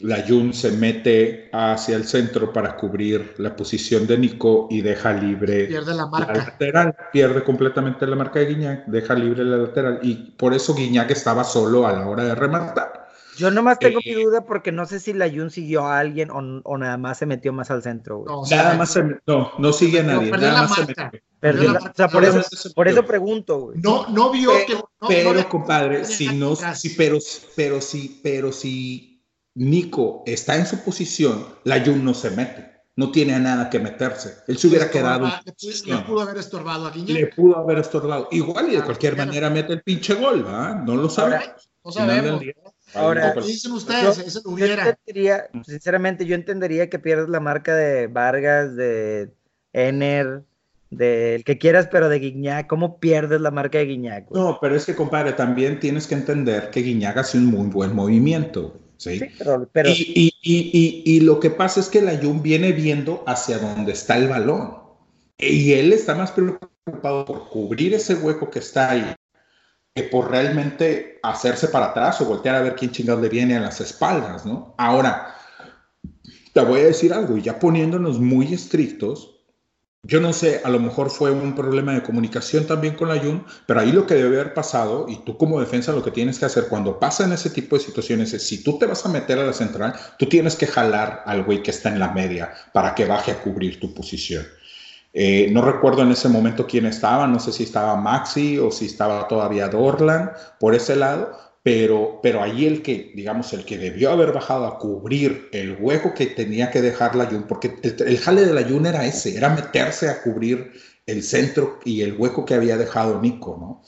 la Jun se mete hacia el centro para cubrir la posición de Nico y deja libre pierde la, marca. lateral, pierde completamente la marca de Guiñac, deja libre la lateral y por eso Guiñac estaba solo a la hora de rematar. Yo nomás tengo mi eh, duda porque no sé si la Jun siguió a alguien o, nada más se metió más al centro. No, nada más se, no, no sigue a nadie. Nada más se metió. o sea, por eso, por eso pregunto, güey. No, no vio pero, que. pero, compadre, si no, si, pero, pero si, pero si Nico está en su posición, la Jun no se mete. No tiene a nada que meterse. Él se hubiera quedado. Le, pudo haber estorbado a Guiñac. Le pudo haber estorbado. Igual y de cualquier manera mete el pinche gol, ¿va? No lo sabemos. No sabemos. Ahora, dicen ustedes? sinceramente, yo entendería que pierdas la marca de Vargas, de Ener, del que quieras, pero de Guiñac. ¿Cómo pierdes la marca de Guiñac? No, pero es que, compadre, también tienes que entender que Guiñac hace un muy buen movimiento. ¿sí? pero, Y, y, y, lo que pasa es que la Jun viene viendo hacia dónde está el balón. Y él está más preocupado por cubrir ese hueco que está ahí que por realmente hacerse para atrás o voltear a ver quién chingados le viene a las espaldas, ¿no? Ahora, te voy a decir algo, y ya poniéndonos muy estrictos, yo no sé, a lo mejor fue un problema de comunicación también con la Jun, pero ahí lo que debe haber pasado, y tú como defensa lo que tienes que hacer cuando pasan ese tipo de situaciones es, si tú te vas a meter a la central, tú tienes que jalar al güey que está en la media para que baje a cubrir tu posición. Eh, no recuerdo en ese momento quién estaba, no sé si estaba Maxi o si estaba todavía Dorlan por ese lado, pero, pero ahí el que, digamos, el que debió haber bajado a cubrir el hueco que tenía que dejar la Jun, porque el, jale de la Jun era ese, era meterse a cubrir el centro y el hueco que había dejado Nico, ¿no?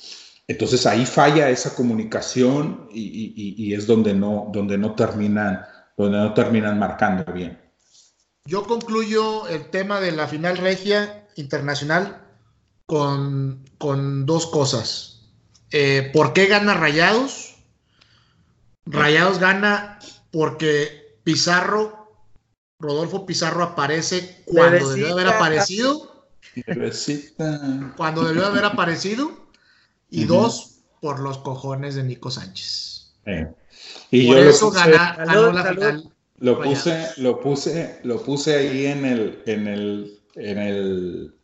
Entonces ahí falla esa comunicación y, y es donde no, donde no terminan, donde no terminan marcando bien. Yo concluyo el tema de la final regia internacional con, dos cosas. Eh, ¿Por qué gana Rayados? Rayados gana porque Pizarro, Rodolfo Pizarro aparece cuando debió haber aparecido. Cuando debió haber aparecido. Y dos, por los cojones de Nico Sánchez. Y por eso gana, ganó la final lo puse, lo puse, lo puse ahí en el, en el, en el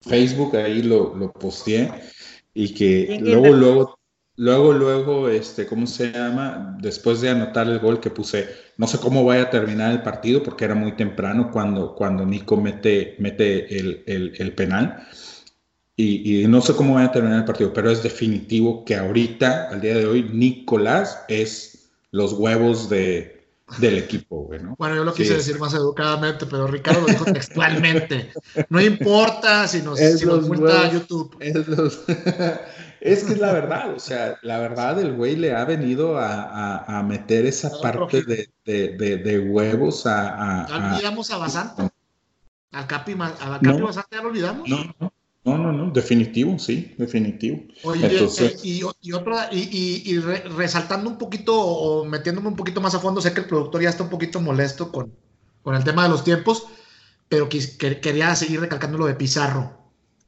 Facebook, ahí lo, lo posteé, y que luego, luego, luego, luego, este, ¿cómo se llama? Después de anotar el gol que puse, no sé cómo vaya a terminar el partido, porque era muy temprano cuando, cuando Nico mete, mete el, el, el penal. Y, y, no sé cómo vaya a terminar el partido, pero es definitivo que ahorita, al día de hoy, Nicolás es los huevos de, del equipo, güey, ¿no? Bueno, yo lo quise decir más educadamente, pero Ricardo lo dijo textualmente. No importa si nos, si nos multa YouTube. Es, que es la verdad, o sea, la verdad, el güey le ha venido a, a, meter esa parte de, de, de, huevos a. a ¿Ya olvidamos a Basante? ¿Al Capi, a Capi no, ya lo olvidamos? No, no. No, no, no, definitivo, sí, definitivo. Oye, eh, y, y, otra, y, y resaltando un poquito o metiéndome un poquito más a fondo, sé que el productor ya está un poquito molesto con, con el tema de los tiempos, pero quería seguir recalcando lo de Pizarro.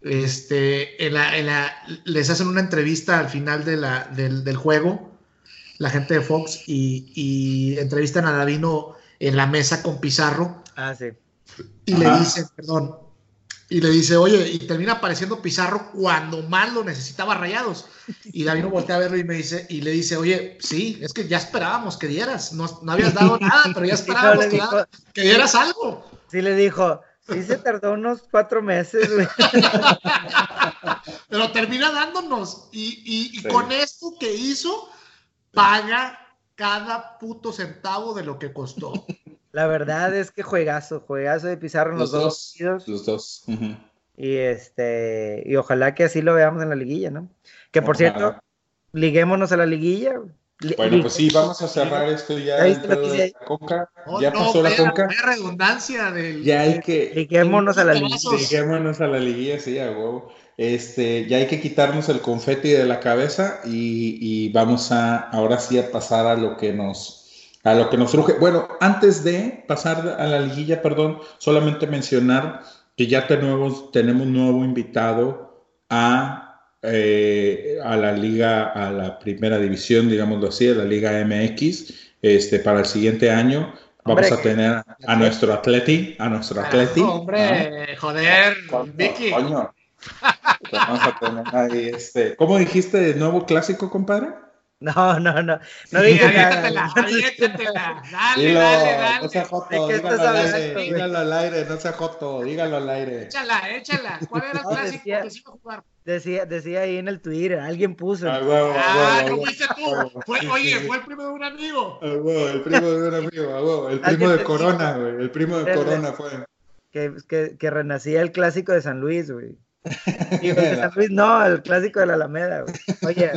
Este, en la, en la, les hacen una entrevista al final de la, del, del, juego, la gente de Fox, y, y entrevistan a Davino en la mesa con Pizarro. Ah, sí. Y le dicen, perdón, y le dice, oye, y termina apareciendo Pizarro cuando más lo necesitaba Rayados. Y David no voltea a verlo y me dice, y le dice, oye, sí, es que ya esperábamos que dieras, no, no habías dado nada, pero ya esperábamos que, dieras algo. Sí le dijo, sí se tardó unos cuatro meses, pero termina dándonos, y, y, con esto que hizo, paga cada puto centavo de lo que costó. La verdad es que juegazo, juegazo de Pizarro en los, dos, Los dos. Y este, y ojalá que así lo veamos en la liguilla, ¿no? Que por cierto, liguémonos a la liguilla. Bueno, pues sí, vamos a cerrar esto ya. De la conca. Oh, ya pasó la conca. redundancia del. Ya hay que. Liguémonos a la liguilla. Liguémonos a la liguilla, sí, a huevo. Este, ya hay que quitarnos el confeti de la cabeza y, y, vamos a ahora sí a pasar a lo que nos a lo que nos surge. Bueno, antes de pasar a la liguilla, perdón, solamente mencionar que ya tenemos, tenemos nuevo invitado a, eh, a la liga, a la primera división, digámoslo así, a la liga MX, este, para el siguiente año. Vamos a tener a nuestro atleti, a nuestro atleti. hombre, joder, Vicky. Coño. Vamos a tener ahí este. ¿Cómo dijiste de nuevo clásico, compadre? No, no, no. No digas nada. Dale, dale, dale. No sea joto, dígalo al aire, dígalo al aire, no sea joto, dígalo al aire. Échala, échala. ¿Cuál era el clásico decía, que se iba a jugar? Decía, decía ahí en el Twitter, alguien puso. Ah, huevo, ah ¿cómo dices tú? Fue, oye, fue el primo de un amigo. Ah, huevo, el primo de un amigo, ah, huevo, el primo de Corona, güey. El primo de Corona fue. Que, que, que renacía el clásico de San Luis, güey. no, el clásico de la Alameda, Oye,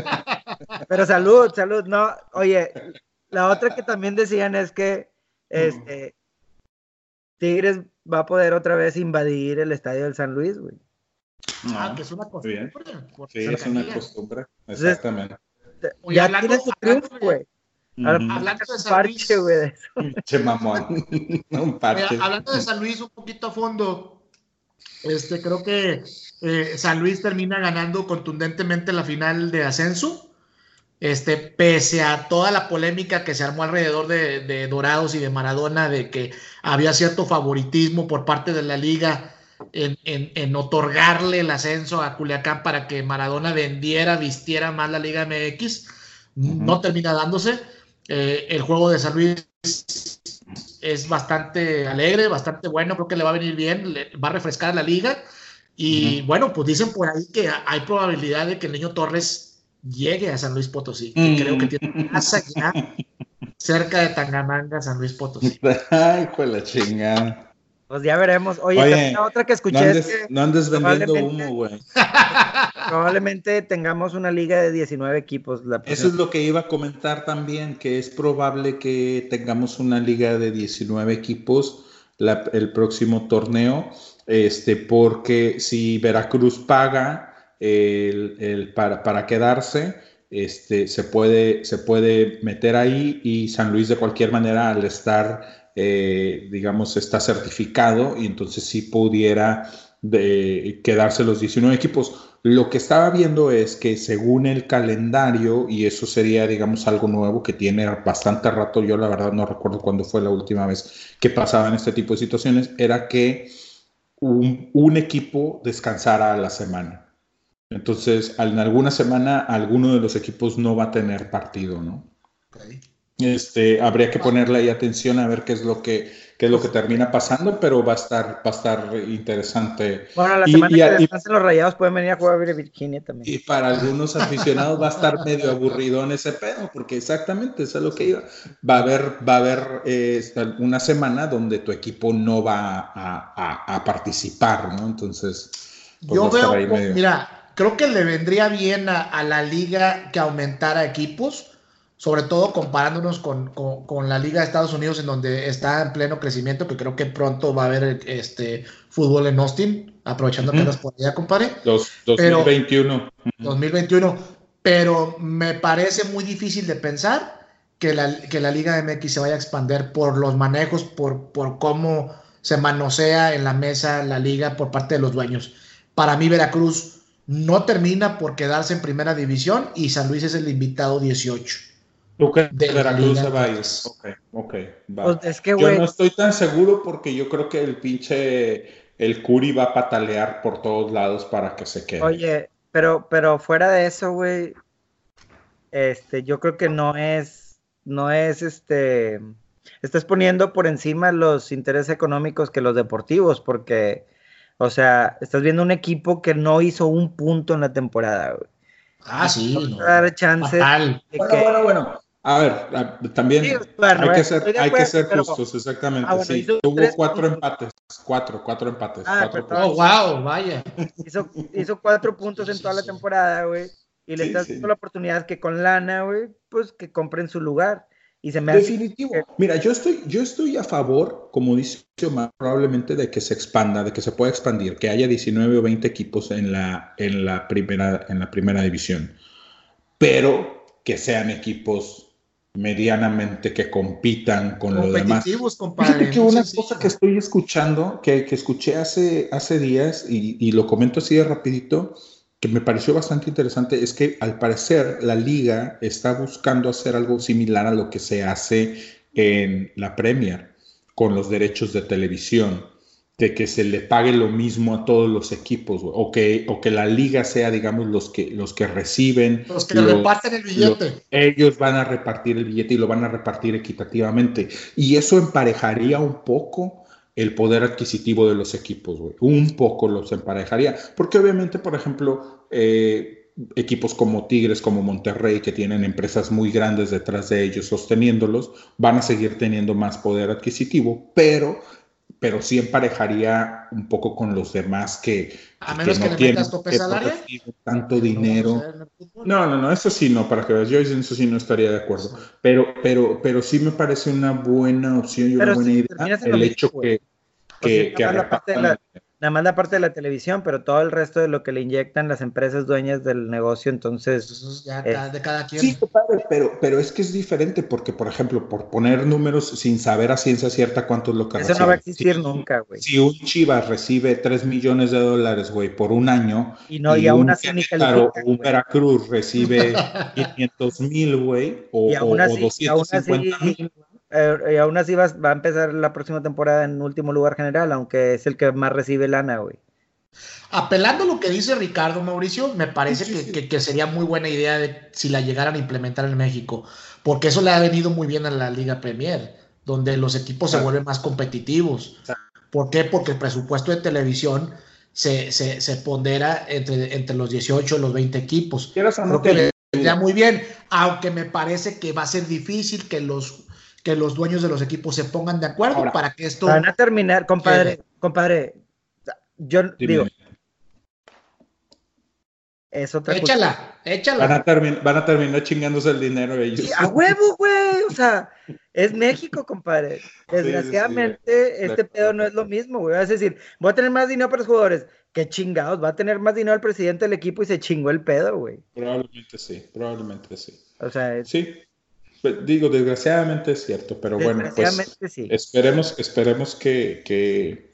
pero salud, salud, no. Oye, la otra que también decían es que este Tigres va a poder otra vez invadir el estadio del San Luis, güey. Ah, que es una costumbre. Sí, es una costumbre, exactamente. ya tiene su triunfo, güey. Hablando de San Luis, güey. Che mamón. un parche. hablando de San Luis un poquito a fondo, este, creo que eh, San Luis termina ganando contundentemente la final de ascenso. Este, pese a toda la polémica que se armó alrededor de, Dorados y de Maradona, de que había cierto favoritismo por parte de la liga en, otorgarle el ascenso a Culiacán para que Maradona vendiera, vistiera más la Liga MX, no termina dándose. Eh, el juego de San Luis es bastante alegre, bastante bueno, creo que le va a venir bien, va a refrescar la liga. Y bueno, pues dicen por ahí que hay probabilidad de que el niño Torres llegue a San Luis Potosí, que creo que tiene casa ya cerca de Tangamanga, San Luis Potosí. Ay, pues la chingada. Pues ya veremos. Oye, otra que escuché no andes, es que no andes vendiendo humo, güey. Probablemente tengamos una liga de 19 equipos. Eso es lo que iba a comentar también, que es probable que tengamos una liga de 19 equipos el próximo torneo, este, porque si Veracruz paga para, quedarse, este, se, puede, se puede meter ahí y San Luis de cualquier manera al estar eh, digamos, está certificado y entonces sí pudiera quedarse los 19 equipos. Lo que estaba viendo es que según el calendario, y eso sería, digamos, algo nuevo que tiene bastante rato, yo la verdad no recuerdo cuándo fue la última vez que pasaban este tipo de situaciones, era que un, equipo descansara a la semana. Entonces, en alguna semana, alguno de los equipos no va a tener partido, ¿no? Este, habría que ponerle ahí atención a ver qué es lo que, qué es lo que termina pasando, pero va a estar, va a estar interesante. Bueno, la semana que los rayados pueden venir a jugar a Virginia también. Y para algunos aficionados va a estar medio aburrido en ese pedo, porque exactamente eso es lo que iba. Va a haber, va a haber eh, una semana donde tu equipo no va a, participar, ¿no? Entonces. Pues Yo veo, mira, creo que le vendría bien a la liga que aumentara equipos sobre todo comparándonos con, la Liga de Estados Unidos, en donde está en pleno crecimiento, que creo que pronto va a haber este fútbol en Austin, aprovechando que andas por allá, compadre. 2021. 2021. Pero me parece muy difícil de pensar que la, que la Liga MX se vaya a expandir por los manejos, por, por cómo se manosea en la mesa la liga por parte de los dueños. Para mí, Veracruz no termina por quedarse en primera división y San Luis es el invitado 18. ¿Tú crees que Veracruz se va a ir? Ok, ok, va. Pues yo no estoy tan seguro porque yo creo que el pinche, el Curi va a patalear por todos lados para que se quede. Oye, pero, pero fuera de eso, güey, este, yo creo que no es, no es, este, estás poniendo por encima los intereses económicos que los deportivos, porque, o sea, estás viendo un equipo que no hizo un punto en la temporada, güey. Ah, sí. No. Dar chance. bueno, bueno, bueno. A ver, también hay, que ser, hay que ser justos, exactamente. Ah, sí, tuvo cuatro empates, cuatro, cuatro empates. Ah, oh, wow, vaya. Hizo, hizo cuatro puntos en toda la temporada, güey. Y le estás dando la oportunidad que con lana, güey, pues que compren su lugar. Y se me Definitivo. Mira, yo estoy, yo estoy a favor, como dice Omar, probablemente de que se expanda, de que se pueda expandir, que haya 19 o 20 equipos en la, en la, primera, en la primera división. Pero que sean equipos medianamente que compitan con los demás. Compadre, que una cosa que estoy escuchando, que, que escuché hace, hace días, y, y, lo comento así de rapidito, que me pareció bastante interesante, es que al parecer la liga está buscando hacer algo similar a lo que se hace en la Premier, con los derechos de televisión de que se le pague lo mismo a todos los equipos, o que, o que la liga sea, digamos, los que, los que reciben. Los que reparten el billete. ellos van a repartir el billete y lo van a repartir equitativamente. Y eso emparejaría un poco el poder adquisitivo de los equipos, güey. Un poco los emparejaría. Porque obviamente, por ejemplo, eh, equipos como Tigres, como Monterrey, que tienen empresas muy grandes detrás de ellos sosteniéndolos, van a seguir teniendo más poder adquisitivo, pero pero sí emparejaría un poco con los demás que, a menos que, no tienen tanto dinero. No, no, no, eso sí no, para que veas, yo en eso sí no estaría de acuerdo, pero, pero, pero sí me parece una buena opción y una buena idea el hecho que, que, que nada más la parte de la televisión, pero todo el resto de lo que le inyectan las empresas dueñas del negocio, entonces... Eso ya de cada quien. Sí, pero, pero es que es diferente, porque, por ejemplo, por poner números sin saber a ciencia cierta cuánto es lo que Eso no va a existir nunca, güey. Si un Chivas recibe 3 millones de dólares, güey, por un año... Y no, y, aún así Claro, un Veracruz recibe 500 mil, güey, o, o, 250 mil eh, y aún así va, va, a empezar la próxima temporada en último lugar general, aunque es el que más recibe lana, güey. Apelando a lo que dice Ricardo Mauricio, me parece que, que, sería muy buena idea de, si la llegaran a implementar en México, porque eso le ha venido muy bien a la Liga Premier, donde los equipos se vuelven más competitivos. ¿Por qué? Porque el presupuesto de televisión se, se, se pondera entre, entre los 18 y los 20 equipos. Creo que le muy bien, aunque me parece que va a ser difícil que los que los dueños de los equipos se pongan de acuerdo para que esto... Van a terminar, compadre, compadre, yo digo... Es otra échala, échala. Van a, van a, terminar chingándose el dinero ellos. a huevo, güey. O sea, es México, compadre. Desgraciadamente, este pedo no es lo mismo, güey. Es decir, voy a tener más dinero para los jugadores. Qué chingados, va a tener más dinero el presidente del equipo y se chingó el pedo, güey. Probablemente sí, probablemente sí. O sea, sí. Pues, digo, desgraciadamente es cierto, pero bueno, pues esperemos, esperemos que, que,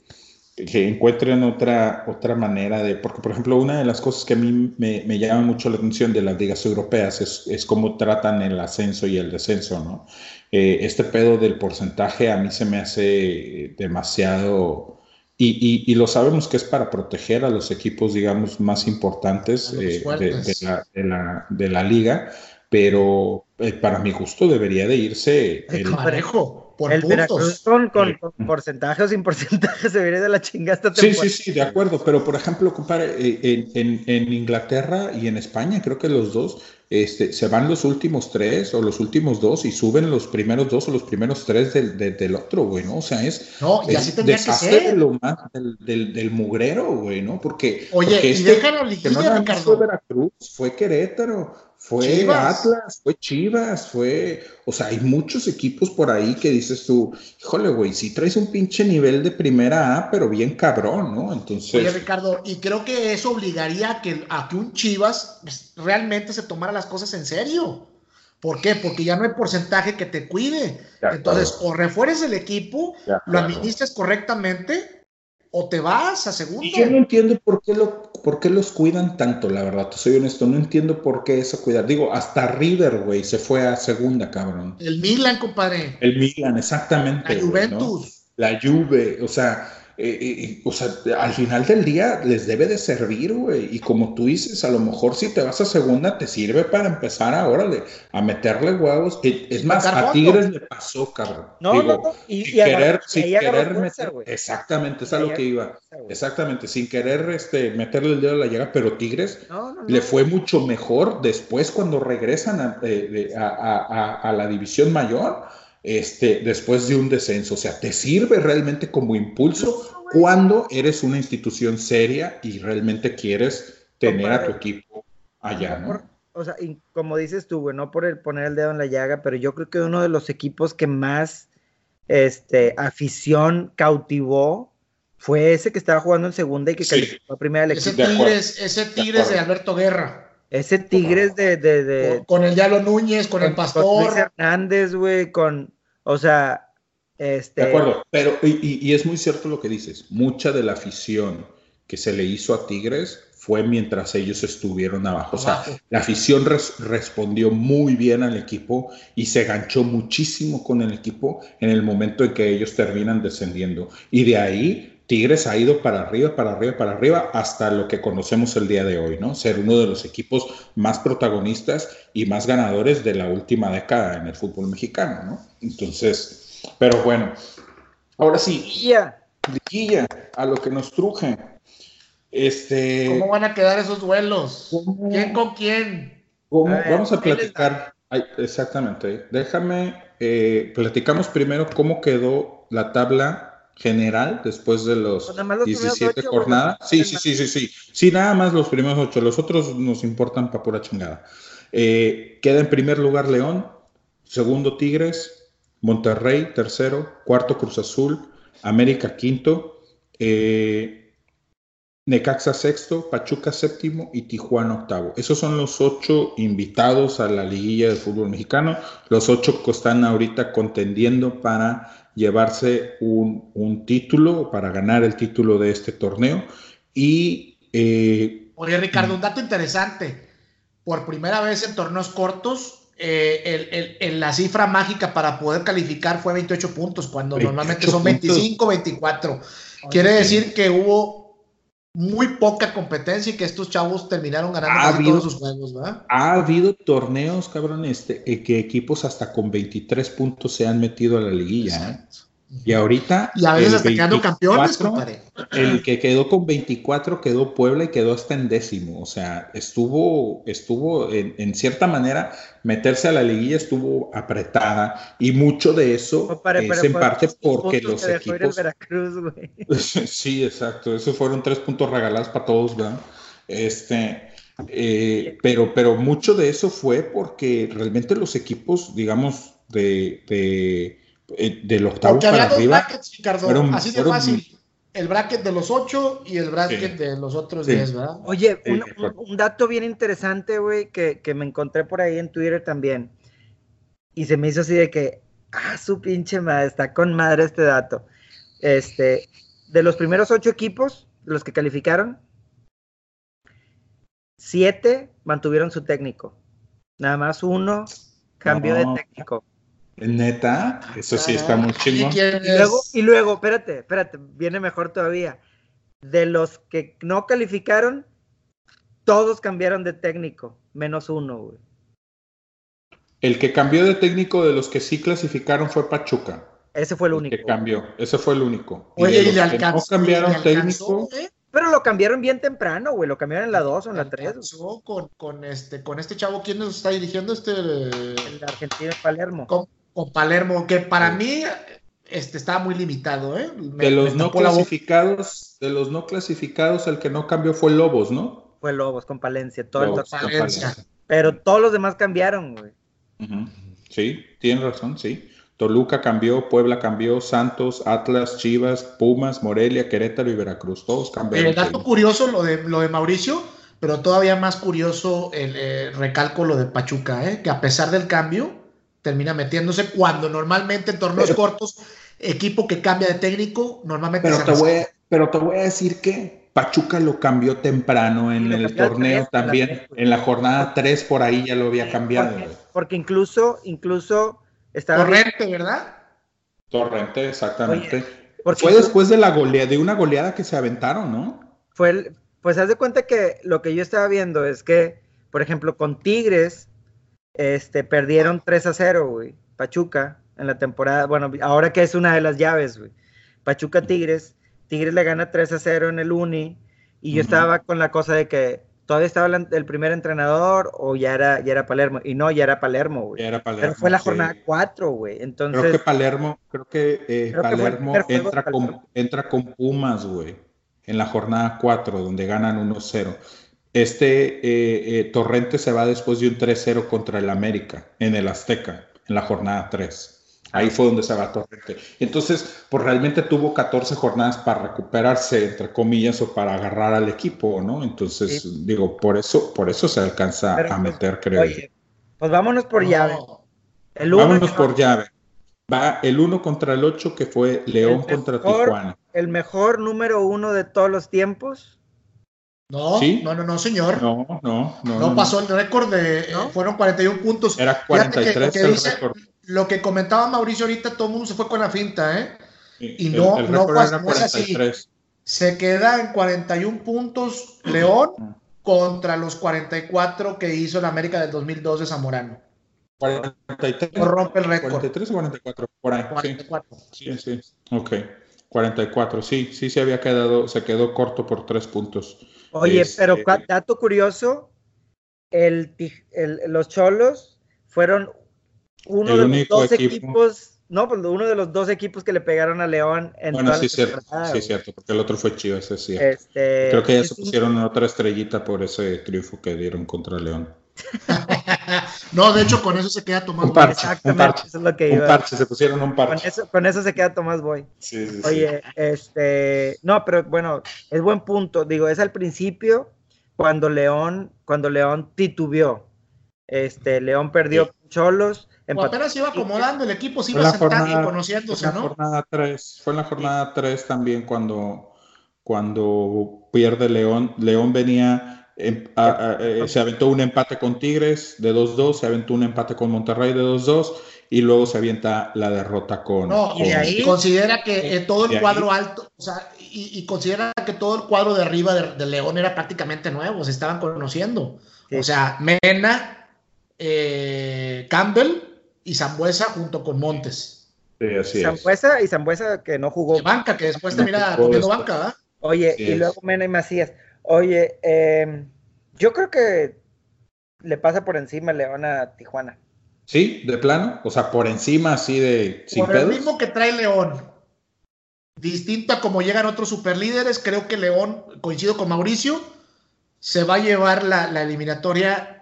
encuentren otra, otra manera de, porque por ejemplo, una de las cosas que a mí me, llama mucho la atención de las ligas europeas es, es cómo tratan el ascenso y el descenso, ¿no? Eh, este pedo del porcentaje a mí se me hace demasiado... Y, y, lo sabemos que es para proteger a los equipos, digamos, más importantes eh, de, la, de, la, de la liga, pero eh, para mi gusto debería de irse el parejo por el puntos. con, con, porcentaje o sin porcentaje se viene de la chingada Sí, sí, sí, de acuerdo, pero por ejemplo, compare, eh, en, en, Inglaterra y en España, creo que los dos, este, se van los últimos tres o los últimos dos y suben los primeros dos o los primeros tres del, del, otro, güey, ¿no? O sea, es, no, y así tendría que ser. lo más del, del, mugrero, güey, ¿no? Porque, Oye, porque y este, déjalo liguilla, Ricardo. Fue Veracruz, fue Querétaro, fue Atlas, fue Chivas, fue. O sea, hay muchos equipos por ahí que dices tú, híjole, güey, si traes un pinche nivel de primera A, pero bien cabrón, ¿no? Entonces. Oye, Ricardo, y creo que eso obligaría a que, a que un Chivas realmente se tomara las cosas en serio. ¿Por qué? Porque ya no hay porcentaje que te cuide. Entonces, o refueres el equipo, lo administras correctamente, o te vas a segundo. yo no entiendo por qué, lo, por qué los cuidan tanto, la verdad, te soy honesto, no entiendo por qué eso cuidar. Digo, hasta River, güey, se fue a segunda, cabrón. El Milan, compadre. El Milan, exactamente. La Juventus. La Juve, o sea, eh, eh, o sea, al final del día les debe de servir, güey. Y como tú dices, a lo mejor si te vas a segunda, te sirve para empezar ahora a meterle huevos. Es más, a Tigres le pasó, cabrón. No, no, Y, sin querer, sin querer meter, exactamente, es a lo que iba. Exactamente, sin querer este, meterle el dedo a la llaga, pero Tigres le fue mucho mejor después cuando regresan a, a la división mayor este, después de un descenso. O sea, te sirve realmente como impulso cuando eres una institución seria y realmente quieres tener a tu equipo allá, ¿no? o sea, como dices tú, güey, no por el poner el dedo en la llaga, pero yo creo que uno de los equipos que más este, afición cautivó fue ese que estaba jugando en segunda y que calificó a primera elección. Ese Tigres, ese Tigres de, Alberto Guerra. Ese Tigres de... de, con, el Yalo Núñez, con, el Pastor. Con Luis Hernández, güey, con... O sea, este... De acuerdo, pero y, es muy cierto lo que dices. Mucha de la afición que se le hizo a Tigres fue mientras ellos estuvieron abajo. O sea, la afición respondió muy bien al equipo y se ganchó muchísimo con el equipo en el momento en que ellos terminan descendiendo. Y de ahí Tigres ha ido para arriba, para arriba, para arriba, hasta lo que conocemos el día de hoy, ¿no? Ser uno de los equipos más protagonistas y más ganadores de la última década en el fútbol mexicano, ¿no? Entonces, pero bueno, ahora sí, ya Liguilla, a lo que nos truje. Este, ¿Cómo van a quedar esos duelos? ¿Quién con quién? vamos a platicar. exactamente. Déjame, eh, platicamos primero cómo quedó la tabla general después de los, 17 pues jornadas. Sí, sí, sí, sí, sí. Sí, nada más los primeros ocho. Los otros nos importan para pura chingada. Eh, queda en primer lugar León, segundo Tigres, Monterrey, tercero, cuarto Cruz Azul, América quinto, eh, Necaxa sexto, Pachuca séptimo y Tijuana octavo. Esos son los ocho invitados a la liguilla de fútbol mexicano, los ocho que están ahorita contendiendo para llevarse un, título, para ganar el título de este torneo. Y... Eh, Oye, Ricardo, un dato interesante por primera vez en torneos cortos, eh, el, la cifra mágica para poder calificar fue 28 puntos, cuando normalmente son 25, 24. Quiere decir que hubo muy poca competencia y que estos chavos terminaron ganando todos sus juegos, ¿verdad? Ha habido torneos, cabrón, este, eh, que equipos hasta con 23 puntos se han metido a la liguilla. ¿eh? Y ahorita. Y a veces hasta quedando campeones, El que quedó con 24 quedó Puebla y quedó hasta en décimo. O sea, estuvo, estuvo en, cierta manera, meterse a la liguilla estuvo apretada. Y mucho de eso es en parte porque los equipos. sí, exacto. Esos fueron tres puntos regalados para todos, ¿verdad? Este. Eh, pero, pero mucho de eso fue porque realmente los equipos, digamos, de eh, del octavo para arriba. Brackets, Ricardo, así de fácil. El bracket de los ocho y el bracket de los otros diez, ¿verdad? Oye, un, dato bien interesante, güey, que, me encontré por ahí en Twitter también. Y se me hizo así de que, ah, su pinche madre, está con madre este dato. Este, de los primeros ocho equipos, los que calificaron, siete mantuvieron su técnico. Nada más uno cambió de técnico. Neta, eso sí está muy chingón. Y luego, y luego, espérate, espérate, viene mejor todavía. De los que no calificaron, todos cambiaron de técnico, menos uno, güey. El que cambió de técnico de los que sí clasificaron fue Pachuca. Ese fue el, único. Que cambió, ese fue el único. Oye, y, le alcanzó, no cambiaron técnico. Pero lo cambiaron bien temprano, güey. Lo cambiaron en la 2 o en la 3. Con, con, este, con este chavo, ¿quién nos está dirigiendo? Este, el argentino Palermo con Palermo, que para mí este, estaba muy limitado. ¿eh? de los no clasificados, de los no clasificados, el que no cambió fue Lobos, ¿no? Fue Lobos con Palencia, todo el Pero todos los demás cambiaron, güey. Sí, tienen razón, sí. Toluca cambió, Puebla cambió, Santos, Atlas, Chivas, Pumas, Morelia, Querétaro y Veracruz, todos cambiaron. El dato curioso lo de, lo de Mauricio, pero todavía más curioso el eh, recalco lo de Pachuca, ¿eh? que a pesar del cambio, termina metiéndose cuando normalmente en torneos cortos, equipo que cambia de técnico, normalmente pero te, voy a, pero te voy a decir que Pachuca lo cambió temprano en el torneo también, en la jornada 3 por ahí ya lo había cambiado. Porque, incluso, incluso estaba... Torrente, ¿verdad? Torrente, exactamente. fue después de la goleada, de una goleada que se aventaron, ¿no? Fue el, pues haz de cuenta que lo que yo estaba viendo es que, por ejemplo, con Tigres, este, perdieron 3 a 0, güey. Pachuca, en la temporada, bueno, ahora que es una de las llaves, güey. Pachuca Tigres, Tigres le gana 3 a 0 en el Uni, y yo estaba con la cosa de que todavía estaba el primer entrenador o ya era, ya era Palermo. Y no, ya era Palermo, güey. era Palermo. Pero fue la jornada 4, güey. Entonces. Creo que Palermo, creo que, eh, Palermo entra, con, entra con Pumas, güey. En la jornada 4, donde ganan 1-0. Este eh, eh, Torrente se va después de un 3-0 contra el América en el Azteca, en la jornada 3. Ahí fue donde se va Torrente. Entonces, pues realmente tuvo 14 jornadas para recuperarse, entre comillas, o para agarrar al equipo, ¿no? Entonces, digo, por eso, por eso se alcanza a pues, meter, creo. Oye, pues vámonos por llave. El vámonos por llave. Va el 1 contra el 8, que fue León contra Tijuana. ¿El mejor número uno de todos los tiempos? No, no, no, no, señor. No, no, no. No, pasó el récord de. Fueron 41 puntos. Era 43 el récord lo que comentaba Mauricio ahorita, todo el mundo se fue con la finta, ¿eh? y no, no, pasa, así. Se queda en 41 puntos León contra los 44 que hizo la América del 2002 de Zamorano. 43. No rompe el récord. 43 o 44, por ahí. 44. Sí, sí. Ok. 44, sí, sí se había quedado, se quedó corto por tres puntos. Oye, pero este, dato curioso, el, el, los Cholos fueron uno de los dos equipos, no, pues uno de los dos equipos que le pegaron a León en Bueno, sí, cierto, sí, cierto, porque el otro fue Chivas, ese sí. Este, Creo que ya se pusieron otra estrellita por ese triunfo que dieron contra León. no, de hecho, con eso se queda Tomás un parche, Un parche, eso es lo que iba. Un parche, se pusieron un parche. Con eso, con eso se queda Tomás Boy. Sí, sí, Oye, este, no, pero bueno, es buen punto. Digo, es al principio cuando León, cuando León titubeó. Este, León perdió Cholos o apenas se iba acomodando, el equipo se iba sentando y conociéndose, ¿no? Jornada 3, fue en la jornada 3 también cuando, cuando pierde León. León venía, em, eh, se aventó un empate con Tigres de 2-2, se aventó un empate con Monterrey de 2-2 y luego se avienta la derrota con. No, y ahí considera que eh, todo el cuadro alto, o sea, y, considera que todo el cuadro de arriba de, León era prácticamente nuevo, se estaban conociendo. O sea, Mena, eh, Campbell y Zambuesa junto con Montes. Sí, así Zambuesa y Zambuesa que no jugó. De banca, que después termina comiendo banca, ¿verdad? Oye, y luego Mena y Macías. Oye, em, yo creo que le pasa por encima León a Tijuana. Sí, de plano. O sea, por encima así de. Sin por el mismo que trae León. Distinto a como llegan otros superlíderes, creo que León, coincido con Mauricio, se va a llevar la, la eliminatoria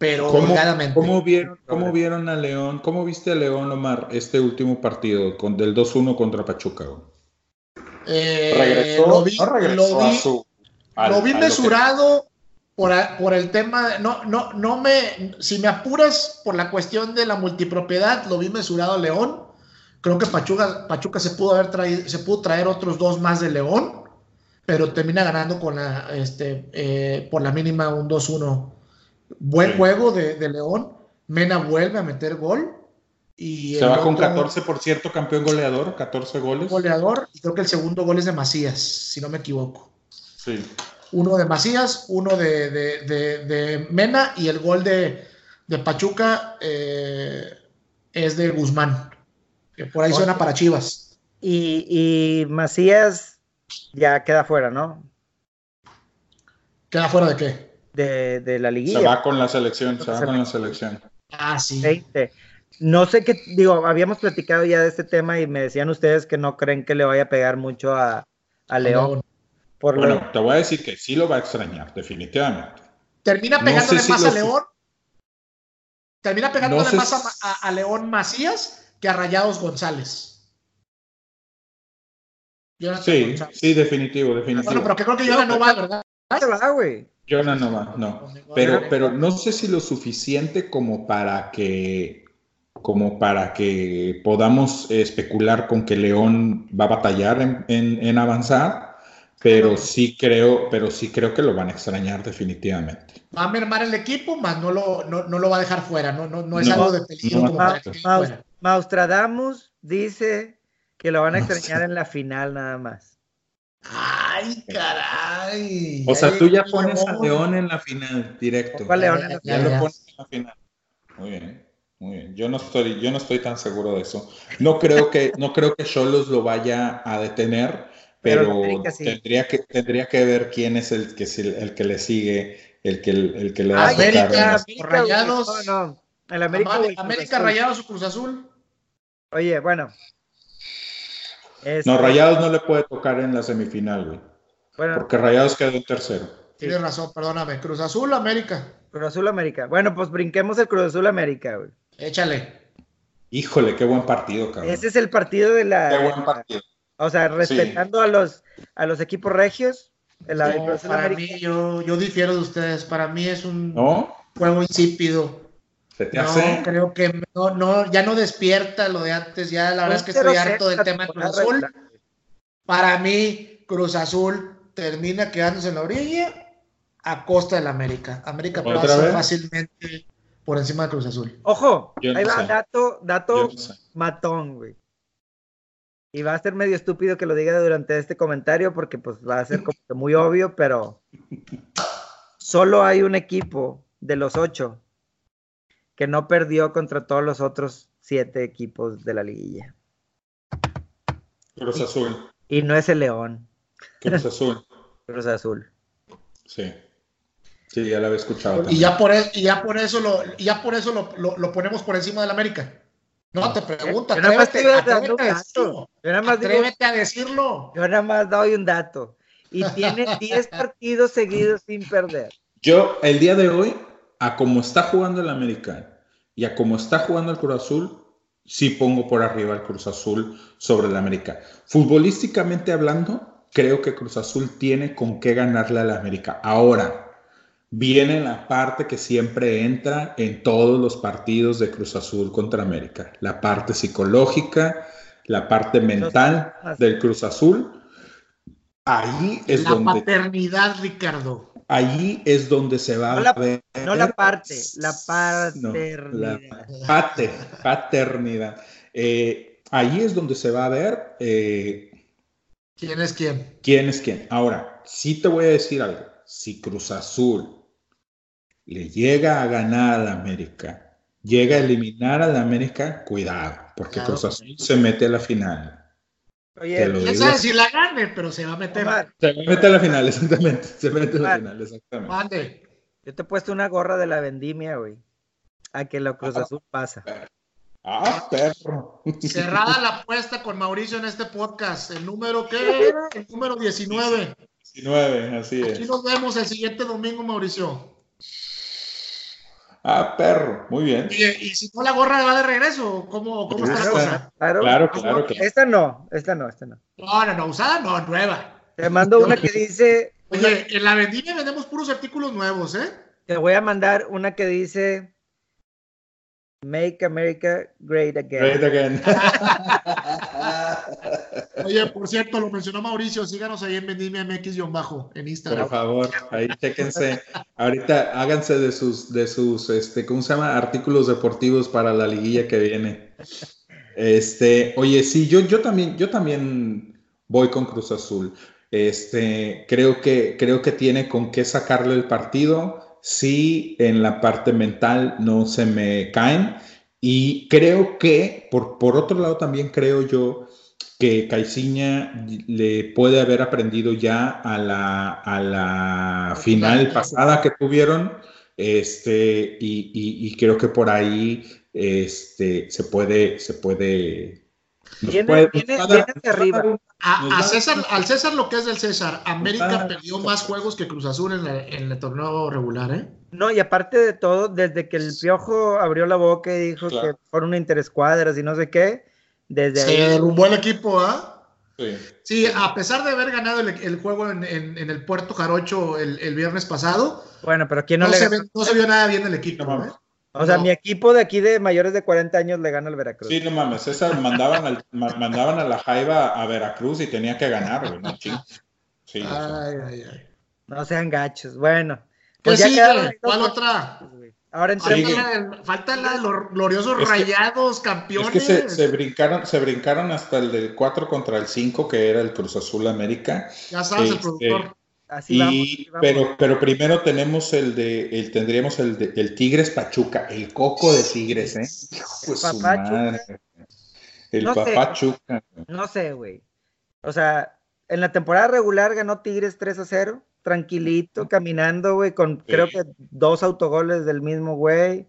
pero ¿Cómo, ¿cómo vieron, ¿Cómo vieron a León? ¿Cómo viste a León, Omar, este último partido con, del 2-1 contra Pachuca? Eh, regresó, lo vi, lo vi, mesurado por, por, el tema, no, no, no me, si me apuras por la cuestión de la multipropiedad, lo vi mesurado a León. Creo que Pachuca, Pachuca se pudo haber traído, se pudo traer otros dos más de León, pero termina ganando con la, este, eh, por la mínima un 2-1 Buen juego de, León. Mena vuelve a meter gol. Y Se va con 14, por cierto, campeón goleador, 14 goles. Goleador, y creo que el segundo gol es de Macías, si no me equivoco. Sí. Uno de Macías, uno de, Mena, y el gol de, Pachuca eh, es de Guzmán, que por ahí suena para Chivas. Y, y Macías ya queda fuera, ¿no? ¿Queda fuera de qué? de, la liguilla. Se va con la selección, se va con la selección. Ah, sí. No sé qué, digo, habíamos platicado ya de este tema y me decían ustedes que no creen que le vaya a pegar mucho a, León. Por bueno, te voy a decir que sí lo va a extrañar, definitivamente. ¿Termina pegándole más a León? ¿Termina pegándole más a, León Macías que a Rayados González? sí, sí, definitivo, definitivo. Bueno, pero que creo que yo no va, ¿verdad? va, güey. Jonah no va, no. Pero, pero no sé si lo suficiente como para que como para que podamos especular con que León va a batallar en, avanzar, pero sí creo, pero sí creo que lo van a extrañar definitivamente. Va a mermar el equipo, más no lo, no, lo va a dejar fuera, no, no, no es algo de peligro como Maustradamus dice que lo van a extrañar en la final nada más. Ay, caray. O sea, tú ya pones a León en la final, directo. ¿Cuál León en la Ya, Ya final? lo pones en la final. Muy bien, muy bien. Yo no estoy, yo no estoy tan seguro de eso. No creo que, no creo que Cholos lo vaya a detener, Pero pero, América sí. tendría que, tendría que ver quién es el que, el que le sigue, el que, el que le va a América, tocar. América, Rayados. No, no. El América, el. Rayados o Cruz Azul. Oye, bueno. Este, No, Rayados no le puede tocar en la semifinal, güey. Bueno, Porque Rayados quedó en tercero. Tienes razón, perdóname. Cruz Azul América. Cruz Azul América. Bueno, pues brinquemos el Cruz Azul América, güey. Échale. Híjole, qué buen partido, cabrón. Ese es el partido de la. Qué buen partido. O sea, respetando a los a los equipos regios. el- el No, para América. mí, yo, yo difiero de ustedes. Para mí es un ¿No? juego insípido. ¿Se te No, hace? creo que no, no, ya no despierta lo de antes. Ya la verdad es que estoy harto del tema de Cruz Azul. Para mí, Cruz Azul termina quedándose en la orilla a costa del América. América ¿Otra pasa vez? fácilmente por encima de Cruz Azul. Ojo, Yo no ahí va sé. dato, dato Yo no sé. matón, güey. Y va a ser medio estúpido que lo diga durante este comentario porque pues va a ser como que muy obvio, pero solo hay un equipo de los ocho que no perdió contra todos los otros siete equipos de la liguilla. Cruz Azul. Y no es el León, Cruz Azul. Cruz Azul. Sí. Sí, ya lo había escuchado. Y también. ya por, e- y ya por eso, lo, y ya por eso lo, lo- lo ponemos por encima del América. No, te pregunto, Yo nada más atrévete, estoy dando atrévete un a dato. decirlo. Yo nada más digo, Atrévete a decirlo. yo nada más doy un dato. Y tiene 10 partidos seguidos sin perder. Yo, el día de hoy, a como está jugando el América y a como está jugando el Cruz Azul, sí pongo por arriba el Cruz Azul sobre el América. Futbolísticamente hablando, creo que Cruz Azul tiene con qué ganarle al América. Ahora, viene la parte que siempre entra en todos los partidos de Cruz Azul contra América. La parte psicológica, la parte mental del Cruz Azul. Ahí es la donde paternidad, Ricardo. Ahí es donde se va No la- a ver. No la parte, la No, paternidad. la pate- paternidad. Eh, ahí es donde se va a ver eh, ¿Quién es quién? quién es quién. Ahora, sí te voy a decir algo. Si Cruz Azul le llega a ganar al América, llega a eliminar al América, cuidado, porque Cruz Azul se mete a la final. Oye, lo ¿Quién digo. sabe si la gane? Pero se va a meter. Omar, Se mete a la final, exactamente. Se mete a la final, exactamente. Mande. yo te he puesto una gorra de la vendimia, güey. A que la Cruz Ah. Azul pasa. Ah, perro. Cerrada la apuesta con Mauricio en este podcast. El número qué era? El número 19. 19, así Aquí es. nos vemos el siguiente domingo, Mauricio. Ah, perro. Muy bien. Oye, y si no la gorra va de regreso, ¿cómo, cómo está la cosa? Claro. Claro, claro, claro. Esta no, esta no, esta no. No, no, no, usada, no, nueva. Te mando una que dice, Oye, en la vendimia vendemos puros artículos nuevos, ¿eh? te voy a mandar una que dice Make America Great Again. Great again. Oye, por cierto, lo mencionó Mauricio, síganos ahí en Vendimia MX-bajo en Por Instagram. favor, ahí chéquense. Ahorita háganse de sus, de sus, este, ¿cómo se llama? Artículos deportivos para la liguilla que viene. Este, oye, sí, yo, yo también, yo también voy con Cruz Azul. Este, creo que, creo que tiene con qué sacarle el partido. Sí, en la parte mental no se me caen. Y creo que, por, por otro lado, también creo yo que Caiciña le puede haber aprendido ya a la, a la final pasada que tuvieron. Este, y, y- y creo que por ahí este, se puede, se puede. Viene- puede- viene- dar- de arriba. A, César, al César lo que es del César, América perdió más juegos que Cruz Azul en, la- en el torneo regular, ¿eh? No, y aparte de todo, desde que el Piojo abrió la boca y dijo Claro. que fueron interescuadras y no sé qué, desde Se ahí. derrumbó el equipo, ¿ah? Sí. Sí, a pesar de haber ganado el, el juego en, en- en el Puerto Jarocho el, el viernes pasado, Bueno, pero ¿quién no, no, le se, ganó? ve- no se vio nada bien el equipo, No, ¿eh? O sea, no. mi equipo de aquí de mayores de 40 años le gana al Veracruz. Sí, no mames, César mandaban, al- ma- mandaban a la Jaiba a Veracruz y tenía que ganar, güey, no. Sí, o sea, Ay, ay, ay. No sean gachos. Bueno. ¿Qué pues ya sigue? quedaron dos ¿Cuál otra? güey. Ahora falta, falta la de los gloriosos rayados campeones. Es que se, brincaron, se brincaron hasta el del 4 contra el 5, que era el Cruz Azul América. Ya sabes, el este, productor. Así Pero, pero primero tenemos el de, el, tendríamos el de el Tigres Pachuca, el coco de Tigres, ¿eh? El no Pachuca. No sé, güey. O sea, en la temporada regular ganó Tigres 3 a 0 tranquilito, caminando, güey, con creo que dos autogoles del mismo güey.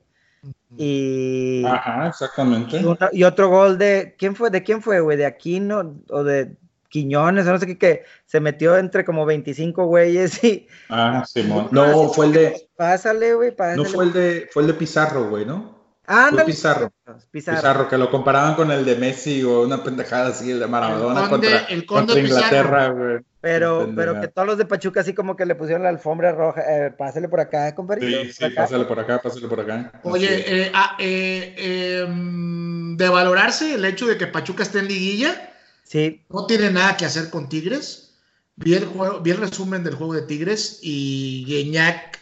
Y. Ajá, exactamente. Y, otro gol de. ¿Quién fue? ¿De quién fue, güey? ¿De Aquino o de Quiñones? O no sé qué, que se metió entre como 25 güeyes y. Ah, Simón. No, fue el de. Pásale, güey, No fue el de. Fue el de Pizarro, güey, ¿no? Ah, Pizarro. Pizarro. que lo comparaban con el de Messi o una pendejada así, el de Maradona contra, contra Inglaterra, güey. Pero, pero que todos los de Pachuca así como que le pusieron la alfombra roja. Eh, pásale por acá, compadre. Sí, sí, pásale por acá, pásale por acá. Oye, eh, ah, eh, em, de valorarse el hecho de que Pachuca esté en liguilla. Sí. No tiene nada que hacer con Tigres. Vi el, juego, vi el resumen del juego de Tigres y Guiñac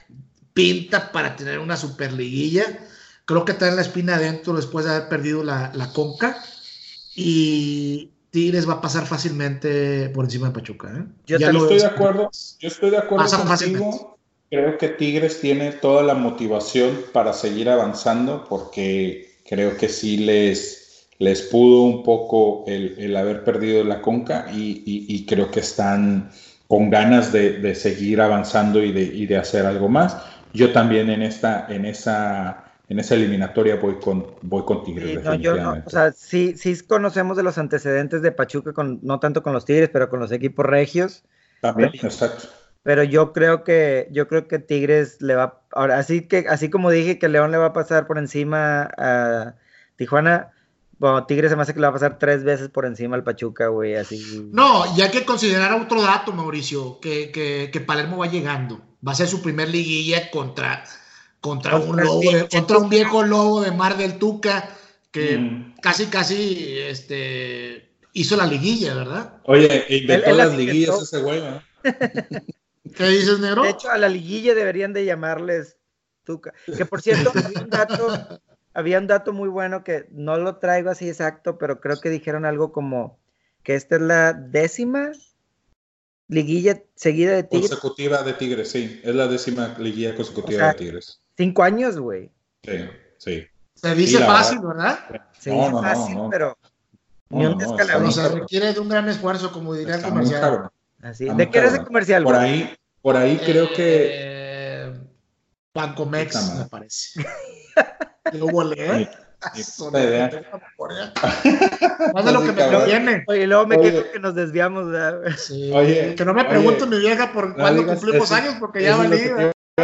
pinta para tener una super liguilla Creo que trae la espina adentro después de haber perdido la, Conca. Y Tigres va a pasar fácilmente por encima de Pachuca. ¿eh? Yo, estoy de acuerdo. Yo estoy de acuerdo contigo. Creo que Tigres tiene toda la motivación para seguir avanzando porque creo que sí les, les pudo un poco el, haber perdido la Conca y, creo que están con ganas de, seguir avanzando y de, y de hacer algo más. Yo también en esta, en esa en esa eliminatoria voy con, voy con Tigres. Sí, o sea, sí, sí conocemos de los antecedentes de Pachuca, con, no tanto con los Tigres, pero con los equipos regios. También, exacto. Pero yo creo que, yo creo que Tigres le va, ahora, así que, así como dije que León le va a pasar por encima a Tijuana, bueno, Tigres se me hace que le va a pasar tres veces por encima al Pachuca, güey, así. No, y hay que considerar otro dato, Mauricio, que, que, que Palermo va llegando. Va a ser su primer liguilla contra contra un, lobo contra un viejo lobo de Mar del Tuca que mm. casi, casi este, hizo la liguilla, ¿verdad? Oye, inventó las liguillas ese güey, ¿no? ¿Qué dices, negro? De hecho, a la liguilla deberían de llamarles Tuca. Que por cierto, un dato, había un dato muy bueno que no lo traigo así exacto, pero creo que dijeron algo como que esta es la décima liguilla seguida de Tigres. Consecutiva de Tigres, sí. Es la décima liguilla consecutiva de Tigres. Cinco años, güey. Sí, sí. Se dice fácil, ¿verdad? Se dice fácil, pero ni un descalabro. se requiere de un gran esfuerzo, como diría el comercial. Así. ¿De qué eres el comercial? Por ahí, por ahí creo que. Eh, Bancomex, me parece. Yo volé. Más de lo que me conviene. Oye, luego me quedo que nos desviamos. Sí. Oye, que no me pregunten mi vieja por cuándo cumplimos años, porque ya valí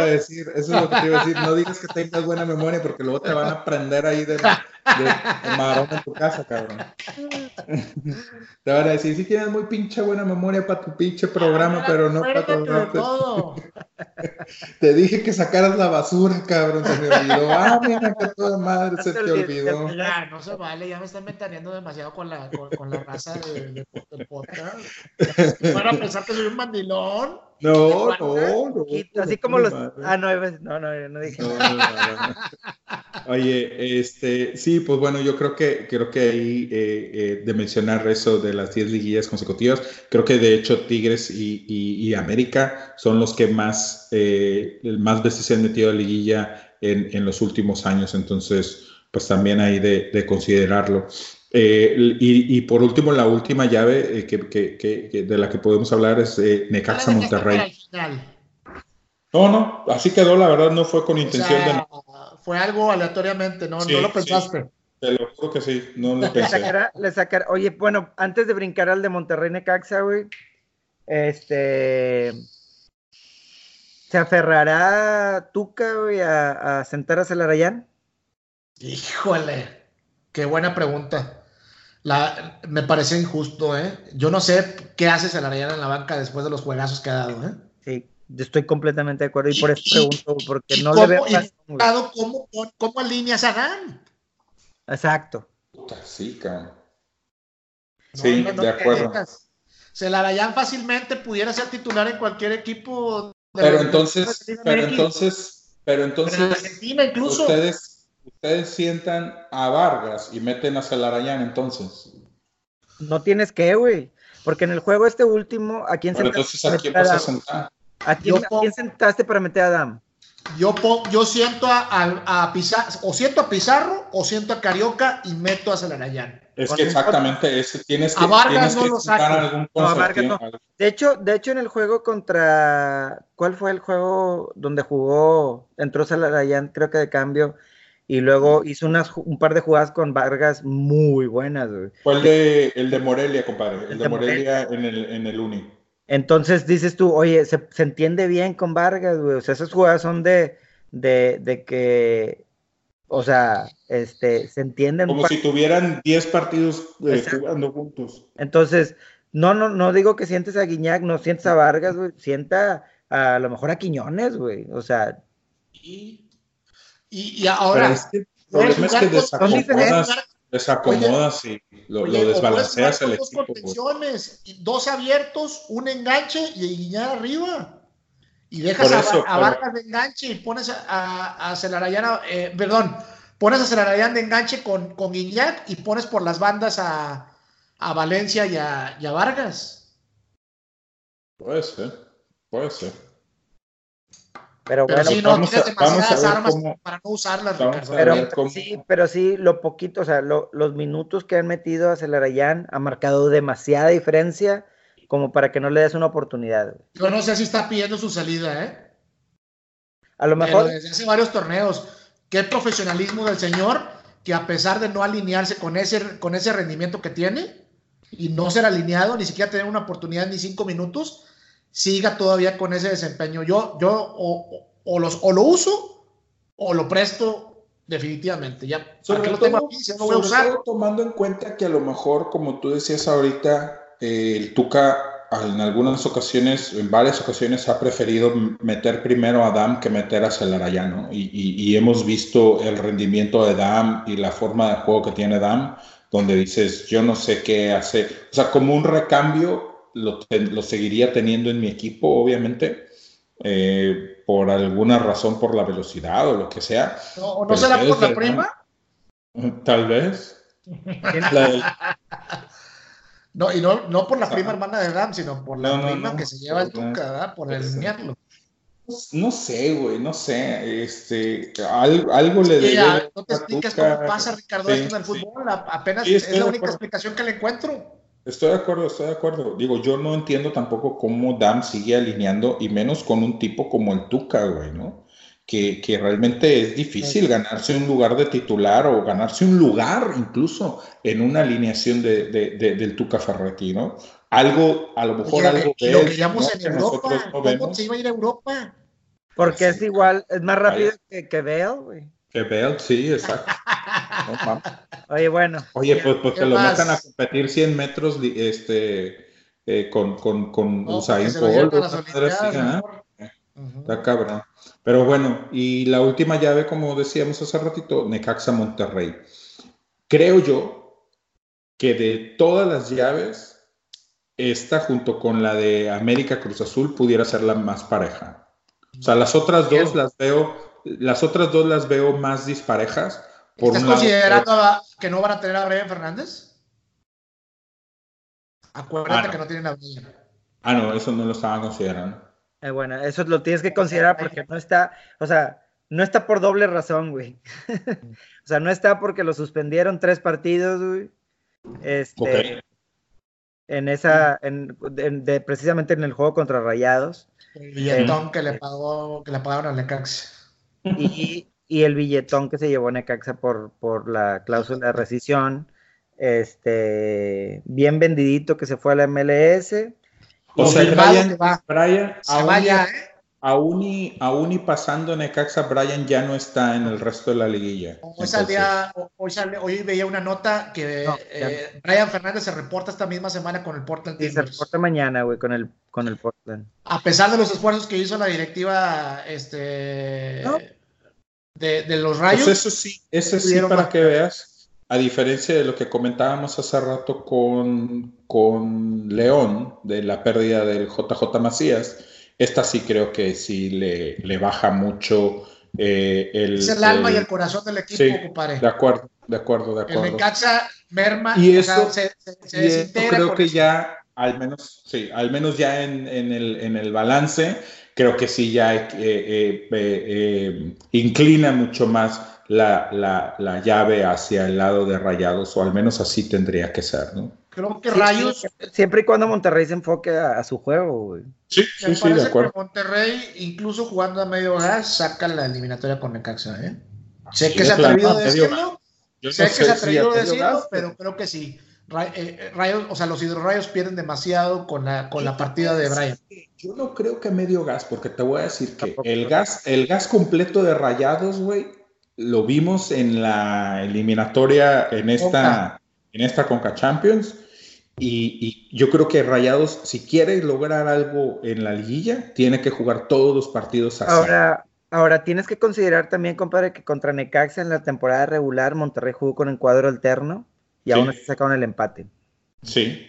decir, eso es lo que te iba a decir. No digas que tengas buena memoria porque luego te van a prender ahí de, de, marón en tu casa, cabrón. Te van a decir, si tienes muy pinche buena memoria para tu pinche programa, pero no para todo. Te dije que sacaras la basura, cabrón, se me olvidó. Ah, mira que toda madre se te olvidó. Ya, no se vale, ya me están metaneando demasiado con la, con, la raza de, del podcast. Van a pensar que soy un mandilón. No, no, no. Así como los. Ah, no, no, no, no dije. Oye, este, sí, pues bueno, yo creo que creo que ahí eh, eh, de mencionar eso de las 10 liguillas consecutivas, creo que de hecho Tigres y, América son los que más, eh, más veces se han metido a liguilla en, en, los últimos años, entonces, pues también hay de, de considerarlo. Eh, y, por último, la última llave eh, que, de la que podemos hablar es Necaxa Monterrey. No, no, así quedó, la verdad, no fue con intención de. Fue algo aleatoriamente, no, no lo pensaste. te lo juro que sí, no lo pensé. Le sacará, oye, bueno, antes de brincar al de Monterrey Necaxa, güey, este. ¿Se aferrará Tuca, güey, a, a sentar a Celarayán? Híjole, qué buena pregunta. La, me parece injusto, ¿eh? Yo no sé qué hace Celarayán en la banca después de los juegazos que ha dado, ¿eh? Sí, estoy completamente de acuerdo y por eso pregunto, porque no le veo cómo, cómo, alineas a Dan. Exacto. sí, cabrón. sí, de acuerdo. Celarayán fácilmente pudiera ser titular en cualquier equipo. pero entonces, pero entonces, Pero entonces. en Argentina incluso. Ustedes, ustedes sientan a Vargas y meten a Celarayán entonces. No tienes que, güey. Porque en el juego este último, ¿a quién Pero entonces, ¿a quién vas a sentar? ¿A quién, Yo a pongo- quién sentaste para meter a Adam? Yo, yo siento a, a, a Pizarro, o siento a Pizarro, o siento a Carioca y meto a Celarayán. Es que exactamente ese tienes que, A Vargas tienes no que lo saco. a algún No, a Vargas no. consortio. De hecho, de hecho, en el juego contra. ¿Cuál fue el juego donde jugó? Entró Salarayán, creo que de cambio. Y luego hizo unas, un par de jugadas con Vargas muy buenas, güey. Fue el de, el de Morelia, compadre. El, El de de Morelia en el, en el Uni. Entonces dices tú, oye, se, se entiende bien con Vargas, güey. O sea, esas jugadas son de, de, de que. O sea, este, se entienden. Como si tuvieran 10 partidos eh, jugando juntos. Entonces, no, no, no digo que sientes a Guiñac, no sientes a Vargas, güey. Sienta a, a lo mejor a Quiñones, güey. O sea, Y, y, y ahora, Pero es que el problema es que son desacomodas, desacomodas y lo, Oye, desbalanceas el dos equipo. güey. contenciones, y dos abiertos, un enganche y Guiñar arriba. Y dejas a, Vargas de enganche y pones a, a, a eh, perdón, pones a Celarayán de enganche con, con Guiñac y pones por las bandas a, a Valencia y a, y a Vargas. Puede ser, puede ser. Pero Pero bueno. sí, no vamos tienes a demasiadas armas cómo- para no usarlas, Ricardo. Pero cómo- sí, pero sí, lo poquito, o sea, lo- los minutos que han metido a Celarayán ha marcado demasiada diferencia como para que no le des una oportunidad. güey. Yo no sé si está pidiendo su salida, ¿eh? A lo Pero mejor, desde hace varios torneos. Qué profesionalismo del señor que a pesar de no alinearse con ese, con ese rendimiento que tiene y no ser alineado, ni siquiera tener una oportunidad ni cinco minutos, siga todavía con ese desempeño. Yo, yo o, o- los, o lo uso o lo presto definitivamente. Ya, ¿para Sobre, lo tengo aquí si no lo voy a sobre usar? todo tomando en cuenta que a lo mejor, como tú decías ahorita, eh, el Tuca en algunas ocasiones, en varias ocasiones, ha preferido meter primero a Dam que meter a Celarayán, ¿no? Y, y- y hemos visto el rendimiento de Dam y la forma de juego que tiene Dam, donde dices, yo no sé qué hacer. O sea, como un recambio lo, seguiría teniendo en mi equipo, obviamente, eh, por alguna razón, por la velocidad o lo que sea. ¿No, ¿O no será por la prima? Tal vez. tiene- La del- No, y no, no por la prima hermana de Dam, sino por la No, prima no. que se lleva el Tuca, ¿verdad? Por alinearlo. No sé, güey, no sé. Este, al- algo le debe no te a explicas Tuca. cómo pasa, Ricardo, Sí, esto en el fútbol. Apenas Sí, es la única explicación que le encuentro. Estoy de acuerdo, estoy de acuerdo. Digo, yo no entiendo tampoco cómo Dam sigue alineando, y menos con un tipo como el Tuca, güey, ¿no? Que, que realmente es difícil ganarse un lugar de titular o ganarse un lugar incluso en una alineación de, de- de- del Tuca Ferretti, ¿no? Algo, a lo mejor Oye, algo y lo ve, veíamos ¿no? en que Europa. no ¿Cómo se iba a ir a Europa? porque es igual, es más rápido que, que Bale, güey. Que sí, exacto. No. Oye, bueno, Oye, pues, pues ¿Qué que lo más? metan a competir 100 metros este, eh, con, con, con No, Usain Bolt. Está cabrón. Pero bueno, y la última llave, como decíamos hace ratito, Necaxa Monterrey. Creo yo que de todas las llaves, esta junto con la de América Cruz Azul pudiera ser la más pareja. O sea, las otras dos las veo, las otras dos las veo más disparejas. Por ¿Estás lado, considerando a- que no van a tener a Brian Fernández? Acuérdate Ah, no. que no tienen a Brian. Ah, no, eso no lo estaban considerando. eh, bueno, eso lo tienes que considerar porque no está, o sea, no está por doble razón, güey. o sea, no está porque lo suspendieron tres partidos, güey. Este, en esa, en, en- de- precisamente en el juego contra Rayados. El billetón que le pagó, que le pagaron al Necaxa. Y, y el billetón que se llevó Necaxa por, por la cláusula de rescisión, este, bien vendidito que se fue a la MLS. O sea, Brian, va. Brian, Se aún, vaya, y, ¿eh? aún, y, aún y pasando Necaxa, Brian ya no está en el resto de la liguilla. Hoy, salía- hoy, hoy veía una nota que No, eh, Brian Fernández se reporta esta misma semana con el Portland Y se reporta mañana, güey, con el, con el Portland. A pesar de los esfuerzos que hizo la directiva este, No. De, de los Rayos, Pues eso sí, eso sí para que veas, a diferencia de lo que comentábamos hace rato con, con León, de la pérdida del JJ Macías, esta sí creo que sí le, le baja mucho Eh, el, es el alma y el corazón del equipo, sí, compadre. De acuerdo, de acuerdo, de acuerdo. El Necaxa merma, y o eso, sea, se, se, se y desintegra creo que eso. ya, al menos, sí, al menos ya en, en, el, en el balance, creo que sí ya eh, eh, eh, inclina mucho más la, la, la, llave hacia el lado de Rayados, o al menos así tendría que ser, ¿no? Creo que Rayos. Siempre y cuando Monterrey se enfoque a, a su juego, güey. Sí, sí, sí, parece de acuerdo. que Monterrey, incluso jugando a medio gas, saca la eliminatoria con Necaxa, ¿eh? Sé Sí, que se atrevió a decirlo, Yo sé no que se atrevió a decirlo, gas, pero creo que sí. Ra- eh, Rayos, o sea, los hidrorrayos pierden demasiado con la, con la partida de Brian. Yo no creo que medio gas, porque te voy a decir que el gas, el gas completo de Rayados, güey, lo vimos en la eliminatoria en esta, Conca. en esta Conca Champions. Y, y yo creo que Rayados, si quiere lograr algo en la liguilla, tiene que jugar todos los partidos así. Ahora, ahora tienes que considerar también, compadre, que contra Necaxa en la temporada regular Monterrey jugó con el cuadro alterno y Sí. aún así sacaron el empate. Sí.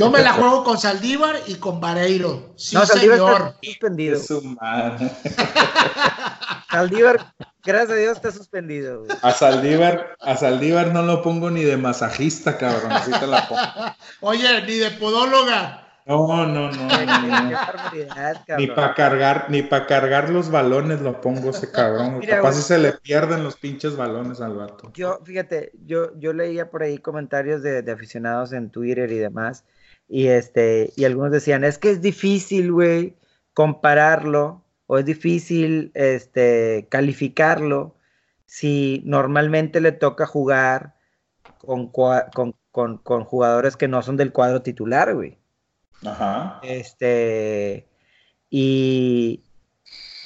Yo me la juego con Saldívar y con Vareiro. Sí, no, Saldívar señor. está suspendido. Es su madre. Saldívar, gracias a Dios, está suspendido. güey. A Saldívar, a Saldívar no lo pongo ni de masajista, cabrón. Así te la pongo. Oye, ni de podóloga. No, no, no, Qué, no, Ni cabrón. para cargar, ni para cargar los balones lo pongo ese cabrón. Mira, Capaz si se le pierden los pinches balones al vato. Yo, fíjate, yo, yo leía por ahí comentarios de, de aficionados en Twitter y demás, y este, y algunos decían, es que es difícil, güey, compararlo, o es difícil este, calificarlo si normalmente le toca jugar con, con, con- con jugadores que no son del cuadro titular, güey. Ajá. Este, y,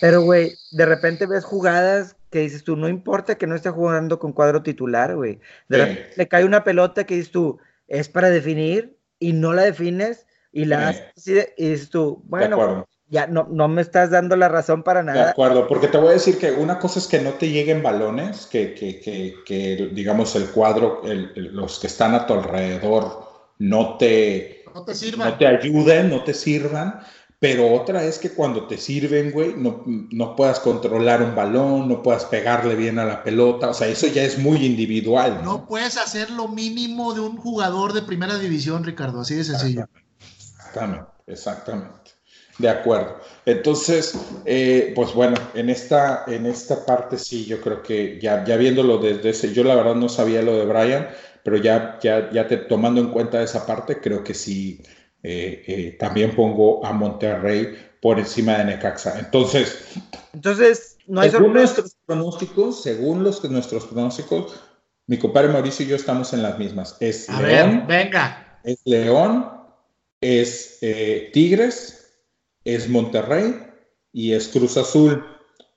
pero, güey, de repente ves jugadas que dices tú, no importa que no esté jugando con cuadro titular, güey. De Sí. repente le cae una pelota que dices tú, es para definir y no la defines y la Sí. haces así de- y dices tú, De bueno, ya no, no me estás dando la razón para De nada. acuerdo, porque te voy a decir que una cosa es que no te lleguen balones, que, que, que, que, digamos el cuadro, el- el- los que están a tu alrededor no te, No te sirva. no te ayuden, no te sirvan, pero otra es que cuando te sirven, güey, no, no puedas controlar un balón, no puedas pegarle bien a la pelota, o sea, eso ya es muy individual. ¿no? No puedes hacer lo mínimo de un jugador de primera división, Ricardo, así de sencillo. Exactamente, exactamente. De acuerdo. Entonces, eh, pues bueno, en esta, en esta parte sí, yo creo que ya, ya viéndolo desde ese, yo la verdad no sabía lo de Brian, pero ya, ya, ya te, tomando en cuenta esa parte, creo que sí, eh, eh, también pongo a Monterrey por encima de Necaxa. Entonces, Entonces, no hay según sorpresa. nuestros pronósticos, según los, nuestros pronósticos, mi compadre Mauricio y yo estamos en las mismas. Es A León, ver, venga. es León, es eh, Tigres, es Monterrey y es Cruz Azul.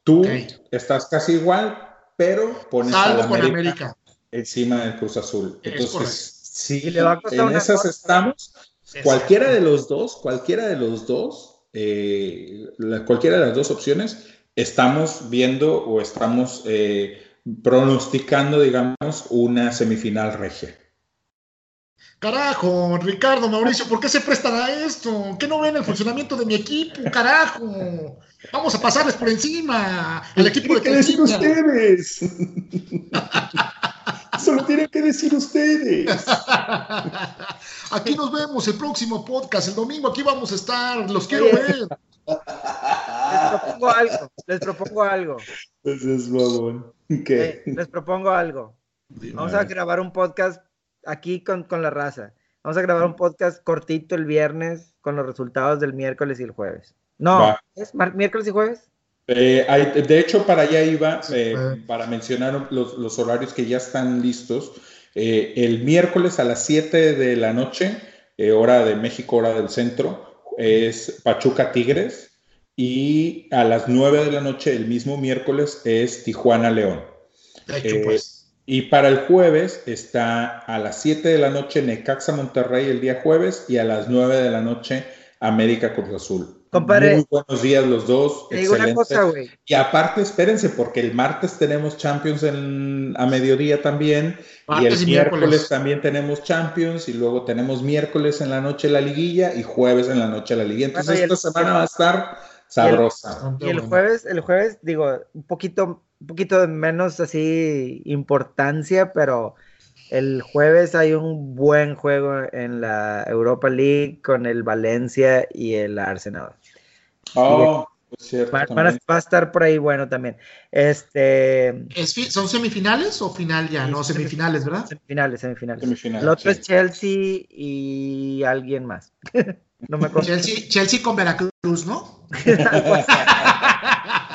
Tú Ok. estás casi igual, pero pones a Salvo la con América, América. encima del Cruz Azul. Es Entonces, sí, a en esas estamos. Cualquiera de los dos, cualquiera de los dos, eh, la- cualquiera de las dos opciones, estamos viendo o estamos eh, pronosticando, digamos, una semifinal regia. Carajo, Ricardo, Mauricio, ¿por qué se prestan a esto? ¿Qué no ven el funcionamiento de mi equipo? Carajo. Vamos a pasarles por encima al equipo de decir Caixinha. ustedes. Eso lo tienen que decir ustedes. Aquí nos vemos el próximo podcast. El domingo aquí vamos a estar. Los quiero ver. Les propongo algo, les propongo algo. Ese es babón. Eh, ¿Qué? les propongo algo. Vamos a grabar un podcast aquí con, con la raza. Vamos a grabar un podcast cortito el viernes con los resultados del miércoles y el jueves. No, Va. ¿es miércoles y jueves? Eh, hay- de hecho, para allá iba, eh, para mencionar los, los horarios que ya están listos. Eh, el miércoles a las 7 de la noche, hora de México, hora del centro, es Pachuca Tigres. Y a las 9 de la noche, el mismo miércoles, es Tijuana León. De hecho, pues. Y para el jueves está a las 7 de la noche Necaxa Monterrey el día jueves y a las 9 de la noche América Cruz Azul. Compadre. Muy buenos días los dos. Te digo una cosa, güey. Y aparte, espérense, porque el martes tenemos Champions en- a mediodía también. Martes y el y miércoles. miércoles. también tenemos Champions. Y luego tenemos miércoles en la noche la liguilla y jueves en la noche la liguilla. Entonces, Bueno, y el- esta semana va a estar sabrosa. Y el, jueves, el jueves, digo, un poquito, un poquito de menos así importancia, pero el jueves hay un buen juego en la Europa League con el Valencia y el Arsenal. Oh, va, a estar por ahí bueno también. Este, ¿Son semifinales o final ya? no, semifinales, ¿verdad? Semifinales, semifinales. el otro es Chelsea y alguien más. no me acuerdo. Chelsea, Chelsea con Veracruz, ¿no?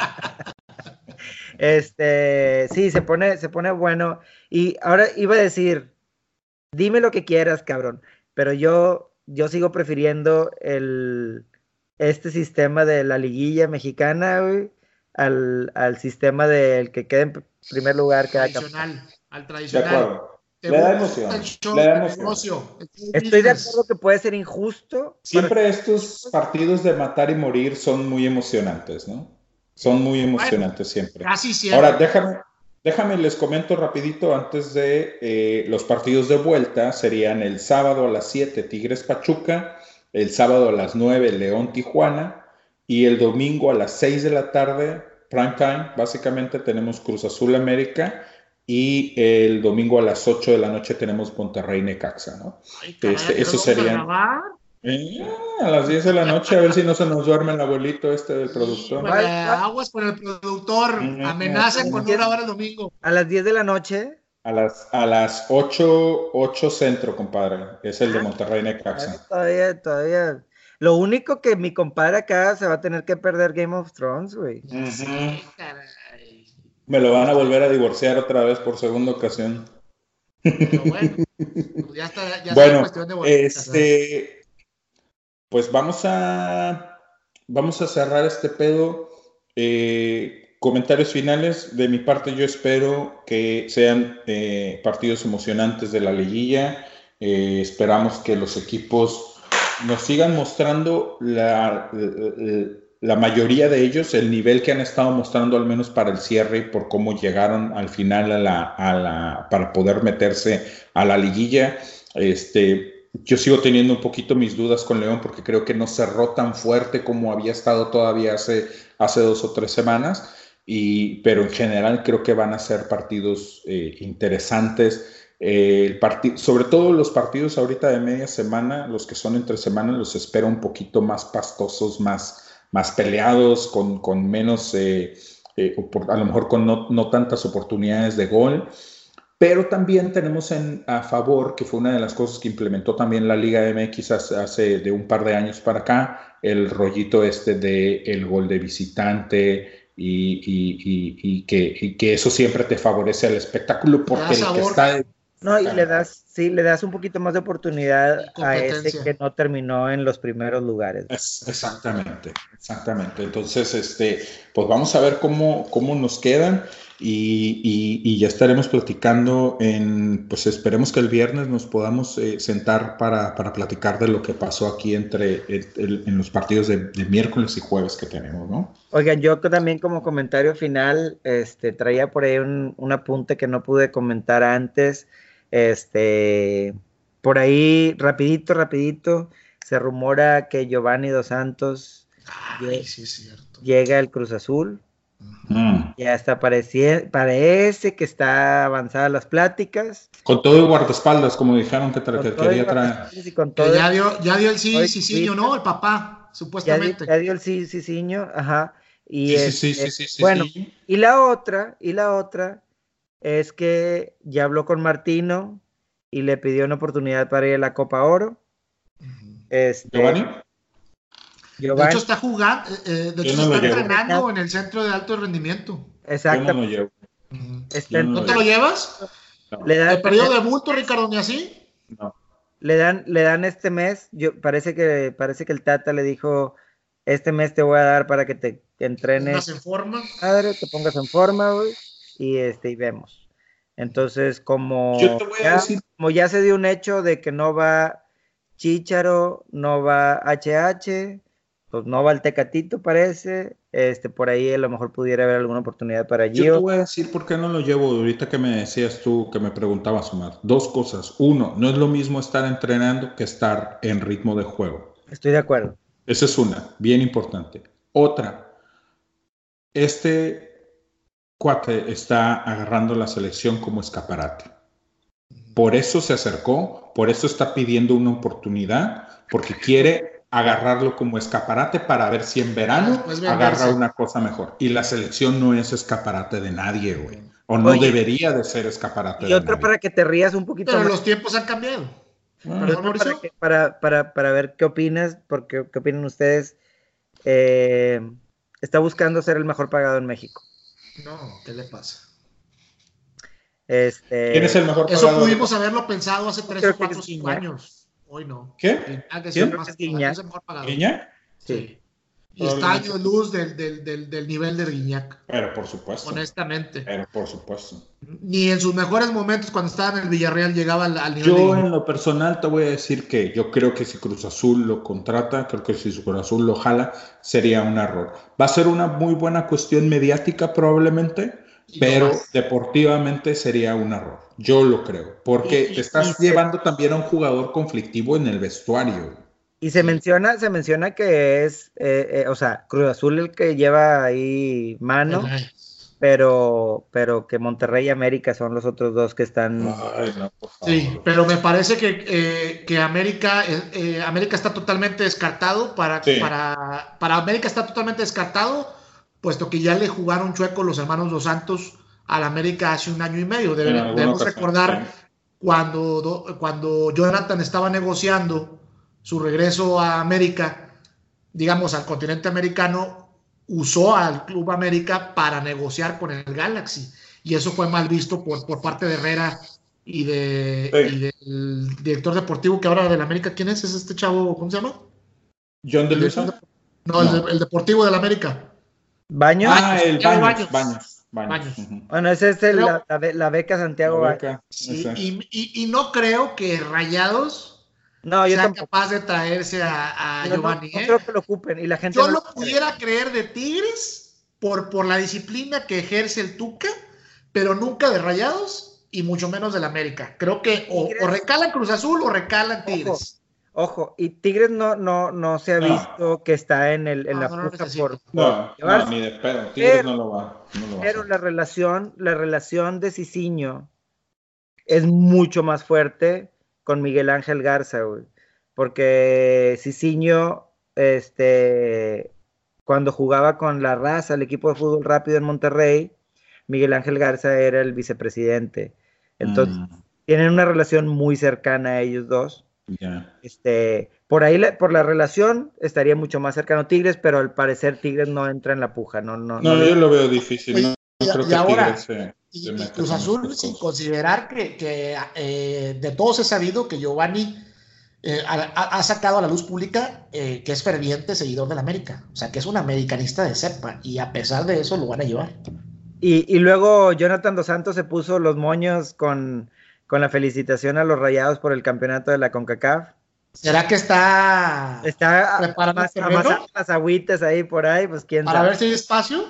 este, sí, se pone, se pone bueno. Y ahora iba a decir, dime lo que quieras, cabrón, pero yo, yo sigo prefiriendo el, este sistema de la liguilla mexicana, al, al sistema del que quede en primer lugar cada tradicional, al tradicional. Le da emoción. Le da emoción. Estoy de acuerdo que puede ser injusto. Siempre estos partidos de matar y morir son muy emocionantes, ¿no? Son muy emocionantes siempre. Ahora, déjame, Déjame, les comento rapidito antes de eh, los partidos de vuelta. Serían el sábado a las 7 Tigres Pachuca, el sábado a las 9 León Tijuana y el domingo a las 6 de la tarde, prime time, básicamente tenemos Cruz Azul América y el domingo a las 8 de la noche tenemos Monterrey Necaxa, ¿no? Este, eso serían... Eh, a las 10 de la noche, a ver si no se nos duerme el abuelito este del productor. aguas por el productor, amenaza con una hora el domingo. A las 10 de la noche. A las, a las 8, 8 centro, compadre. Es el de ah, Monterrey Necaxa. Todavía, todavía. Lo único que mi compadre acá se va a tener que perder Game of Thrones, güey. Me lo van a volver a divorciar otra vez por segunda ocasión. Pero bueno, pues ya está, ya bueno, cuestión de este, pues vamos a, vamos a cerrar este pedo. Eh, comentarios finales. De mi parte, yo espero que sean eh, partidos emocionantes de la liguilla. Eh, esperamos que los equipos nos sigan mostrando la, la, mayoría de ellos, el nivel que han estado mostrando al menos para el cierre y por cómo llegaron al final a la, a la, para poder meterse a la liguilla. Este, yo sigo teniendo un poquito mis dudas con León porque creo que no cerró tan fuerte como había estado todavía hace, hace dos o tres semanas, y, pero en general creo que van a ser partidos eh, interesantes. Eh, el sobre todo los partidos ahorita de media semana, los que son entre semanas, los espero un poquito más pastosos, más, más peleados, con, con menos, eh, a lo mejor con no, no tantas oportunidades de gol. Pero también tenemos en, a favor, que fue una de las cosas que implementó también la Liga MX hace, de un par de años para acá, el rollito este de el gol de visitante y, que, que, eso siempre te favorece al espectáculo porque el que está... No, y le das, sí, le das un poquito más de oportunidad a ese que no terminó en los primeros lugares. exactamente, exactamente. Entonces, este, pues vamos a ver cómo, cómo nos quedan. Y, ya estaremos platicando en, pues esperemos que el viernes nos podamos eh, sentar para, platicar de lo que pasó aquí entre en los partidos de, miércoles y jueves que tenemos, ¿no? Oigan, yo también como comentario final, este, traía por ahí un, apunte que no pude comentar antes, este, por ahí, rapidito, rapidito, se rumora que Giovanni Dos Santos llega al Cruz Azul, Mm. Ya está, parece, parece que está avanzada las pláticas. Con todo el guardaespaldas, como dijeron que, quería traer. ya, dio, ya dio el sí, sí, sí, ¿no? El papá, supuestamente. Ya, dio el sí, sí, sí, ajá. Y sí, sí, sí, sí, bueno, y la otra, y la otra es que ya habló con Martino y le pidió una oportunidad para ir a la Copa Oro. Este, ¿Giovanni? De hecho, está jugando, eh, eh, de hecho, está entrenando en el centro de alto rendimiento. Exacto. no, ¿No te lo llevas? Le dan, ¿El periodo de bulto, Ricardo, ni así? No. Le dan, le dan este mes, yo, parece, que, parece que el Tata le dijo, este mes te voy a dar para que te entrenes. ¿Te pongas en forma? Padre, te pongas en forma, güey, y, este, y vemos. Entonces, como, como ya se dio un hecho de que no va Chicharo, no va HH, pues no va el Tecatito, parece. Este, por ahí a lo mejor pudiera haber alguna oportunidad para Gio. Yo te voy a decir por qué no lo llevo ahorita que me decías tú, que me preguntabas, Omar. Dos cosas. Uno, no es lo mismo estar entrenando que estar en ritmo de juego. Estoy de acuerdo. Esa es una, bien importante. Otra, este cuate está agarrando la selección como escaparate. Por eso se acercó, por eso está pidiendo una oportunidad, porque quiere agarrarlo como escaparate para ver si en verano agarra una cosa mejor. Y la selección no es escaparate de nadie, güey. O no debería de ser escaparate. Y otra para que te rías un poquito. Pero los tiempos han cambiado. Ah. para, para, para, ver qué opinas, porque qué opinan ustedes. Eh, está buscando ser el mejor pagado en México. No, ¿qué le pasa? Este, ¿Quién es el mejor Eso pudimos haberlo pensado hace 3 o 4 años. Hoy no. ¿Qué? ¿Quién? Es Guiñac. ¿Guiñac? Sí. Y está año luz del, del, del, del, nivel de Guiñac. Pero por supuesto. Honestamente. Pero por supuesto. Ni en sus mejores momentos cuando estaba en el Villarreal llegaba al, nivel Yo en lo personal te voy a decir que yo creo que si Cruz Azul lo contrata, creo que si Cruz Azul lo jala, sería un error. Va a ser una muy buena cuestión mediática probablemente, pero deportivamente sería un error. Yo lo creo. Porque te estás llevando también a un jugador conflictivo en el vestuario. Y se menciona, se menciona que es, eh, eh, o sea, Cruz Azul el que lleva ahí mano, pero, pero que Monterrey y América son los otros dos que están. Sí, pero me parece que, eh, que América, América está totalmente descartado para, para, para América está totalmente descartado, puesto que ya le jugaron chueco los hermanos Dos Santos al América hace un año y medio. debemos recordar cuando, cuando Jonathan estaba negociando su regreso a América, digamos al continente americano, usó al Club América para negociar con el Galaxy. Y eso fue mal visto por, por parte de Herrera y, de, del director deportivo que ahora del América, ¿quién es? ¿Es este chavo? ¿Cómo se llama? John de Luisa. No, el, deportivo del América. ¿Baños? Ah, el Baños. Baños. Bueno, esa es la, la, beca Santiago. y, no creo que Rayados no, yo sea capaz de traerse a, Giovanni. No, ¿eh? creo que lo ocupen y la gente. Yo lo pudiera creer de Tigres por, por la disciplina que ejerce el Tuca, pero nunca de Rayados y mucho menos del América. Creo que o, recala Cruz Azul o recala Tigres. Ojo, y Tigres no, no, no se ha visto que está en, el, en la puja por, No, ni de pedo. Tigres no lo va. pero la relación, la relación de Cicinho es mucho más fuerte con Miguel Ángel Garza, güey. Porque Cicinho, este, cuando jugaba con la raza, el equipo de fútbol rápido en Monterrey, Miguel Ángel Garza era el vicepresidente. Entonces, mm. tienen una relación muy cercana a ellos dos. Este, por ahí, por la relación, estaría mucho más cercano Tigres, pero al parecer Tigres no entra en la puja. No, no, no, yo lo veo difícil. no, creo que ahora, se y, Cruz Azul, sin considerar que, eh, de todos he sabido que Giovanni eh, ha, sacado a la luz pública eh, que es ferviente seguidor del América. O sea, que es un americanista de cepa y a pesar de eso lo van a llevar. Y, luego Jonathan Dos Santos se puso los moños con, la felicitación a los rayados por el campeonato de la CONCACAF. ¿Será que está, está preparando las agüitas ahí por ahí? Pues quién Para ver si hay espacio.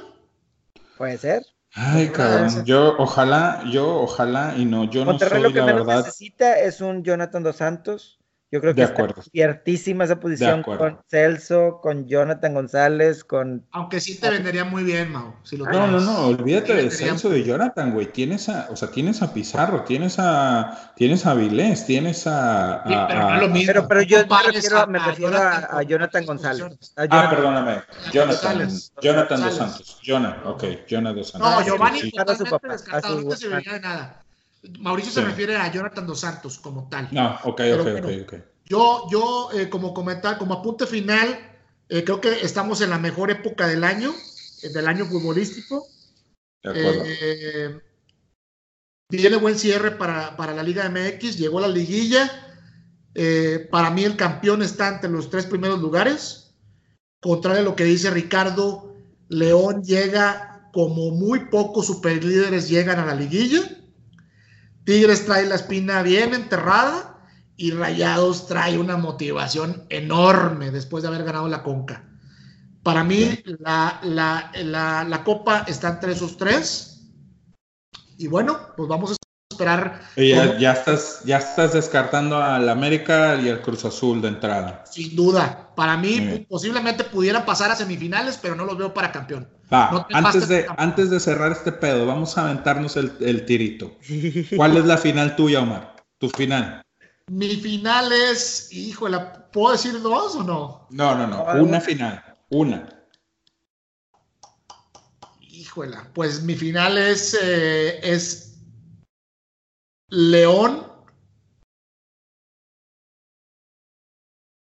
Puede ser. Ay, cabrón. Yo, ojalá, yo, ojalá, y no, yo no soy, lo que la menos verdad... necesita es un Jonathan Dos Santos yo creo que está ciertísima esa posición con Celso, con Jonathan González, con. Aunque sí te vendería muy bien, Mau. no, no, no, olvídate de Celso de Jonathan, güey. Tienes a, o sea, tienes a Pizarro, tienes a, tienes a Vilés, tienes a. pero, no lo mismo. pero, yo me refiero, me refiero a, Jonathan González. ah, perdóname. Jonathan, Jonathan dos Santos. Jonathan, ok, Jonathan dos Santos. No, Giovanni totalmente descartado, no te serviría de nada. Mauricio se refiere a Jonathan Dos Santos como tal. No, ok, ok, ok, Yo, yo eh, como comentar, como apunte final, eh, creo que estamos en la mejor época del año, eh, del año futbolístico. De acuerdo. tiene buen cierre para, para, la Liga MX, llegó a la liguilla. para mí el campeón está entre los tres primeros lugares. Contrario a lo que dice Ricardo, León llega como muy pocos superlíderes llegan a la liguilla. Tigres trae la espina bien enterrada y Rayados trae una motivación enorme después de haber ganado la Conca. Para mí, la, la, la, copa está entre esos tres. Y bueno, pues vamos a esperar. Ya, ya, estás, ya estás descartando al América y al Cruz Azul de entrada. Sin duda. Para mí, posiblemente pudieran pasar a semifinales, pero no los veo para campeón. Va, antes, de, antes de cerrar este pedo, vamos a aventarnos el, el tirito. ¿Cuál es la final tuya, Omar? Tu final. Mi final es, híjole, ¿puedo decir dos o no? No, no, no, una final, una. Híjole, pues mi final es, eh, es León.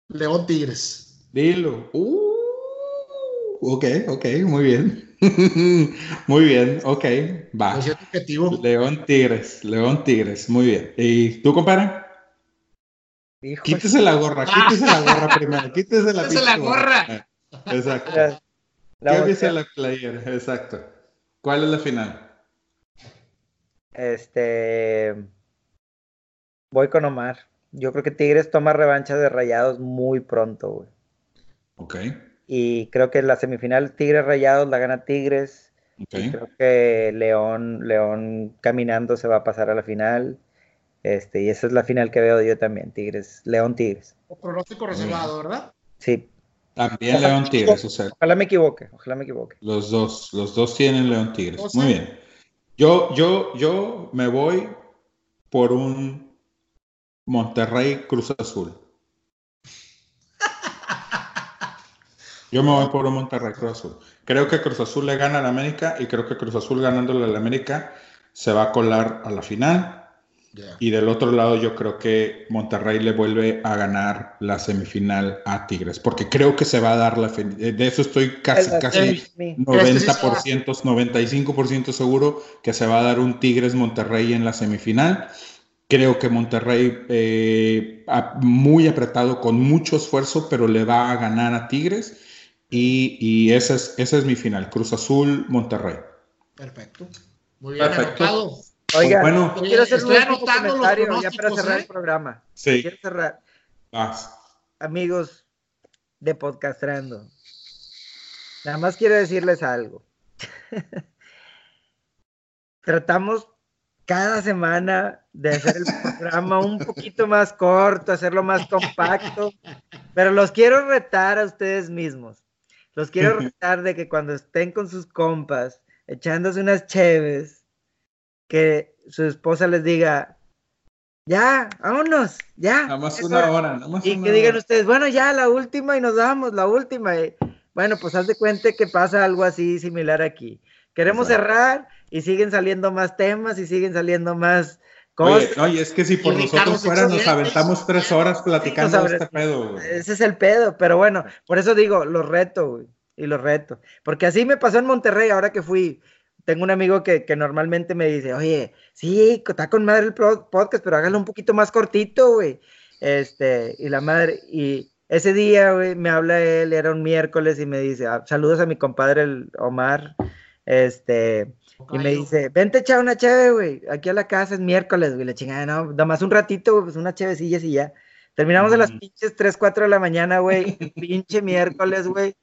León Tigres. Dilo. Uh, ok, ok, muy bien. muy bien, ok, va. León Tigres, León Tigres, muy bien. ¿Y tú, compadre? Quítese la gorra, quítese la gorra primero, quítese la, quítese la gorra. Exacto. ¿Qué dice la playera? Exacto. ¿Cuál es la final? Este. Voy con Omar. Yo creo que Tigres toma revancha de Rayados muy pronto, güey. Ok. Y creo que la semifinal Tigres Rayados la gana Tigres. Okay. creo que León, León caminando se va a pasar a la final. Este, y esa es la final que veo yo también, Tigres, León Tigres. O pronóstico reservado, ¿verdad? Sí. También León Tigres, o sea. Ojalá me equivoque, ojalá me equivoque. Los dos, los dos tienen León Tigres. Muy bien. Yo, yo, yo me voy por un Monterrey Cruz Azul. Yo me voy por un Monterrey Cruz Azul. Creo que Cruz Azul le gana al América y creo que Cruz Azul ganándole al América se va a colar a la final y del otro lado yo creo que Monterrey le vuelve a ganar la semifinal a Tigres, porque creo que se va a dar la... De eso estoy casi, casi 90%, 95% seguro que se va a dar un Tigres-Monterrey en la semifinal. Creo que Monterrey eh, muy apretado, con mucho esfuerzo, pero le va a ganar a Tigres. Y, y esa, es, esa es mi final, Cruz Azul, Monterrey. Perfecto. Muy bien Anotado. Oiga, bueno, quiero hacer un comentario ya para cerrar el programa. Sí. Quiero cerrar. Amigos de Podcastrando, nada más quiero decirles algo. Tratamos cada semana de hacer el programa un poquito más corto, hacerlo más compacto, pero los quiero retar a ustedes mismos. Los quiero retar de que cuando estén con sus compas, echándose unas cheves, que su esposa les diga, ya, vámonos, ya. Nada más una hora, Y que digan ustedes, bueno, ya, la última y nos vamos, la última. bueno, pues haz de cuenta que pasa algo así similar aquí. Queremos cerrar y siguen saliendo más temas y siguen saliendo más Oye, es que si por nosotros fuera nos aventamos tres horas platicando de este pedo. Ese es el pedo, pero bueno, por eso digo, lo reto, güey, y lo reto. Porque así me pasó en Monterrey ahora que fui tengo un amigo que, normalmente me dice, oye, sí, está con madre el podcast, pero hágalo un poquito más cortito, güey. Este, y la madre, y ese día, güey, me habla él, era un miércoles, y me dice, ah, saludos a mi compadre el Omar, este, y me dice, vente echar una cheve, güey, aquí a la casa es miércoles, güey, la chingada, no, nada más un ratito, pues una chevecilla y ya. Terminamos a las pinches 3, 4 de la mañana, güey, pinche miércoles, güey,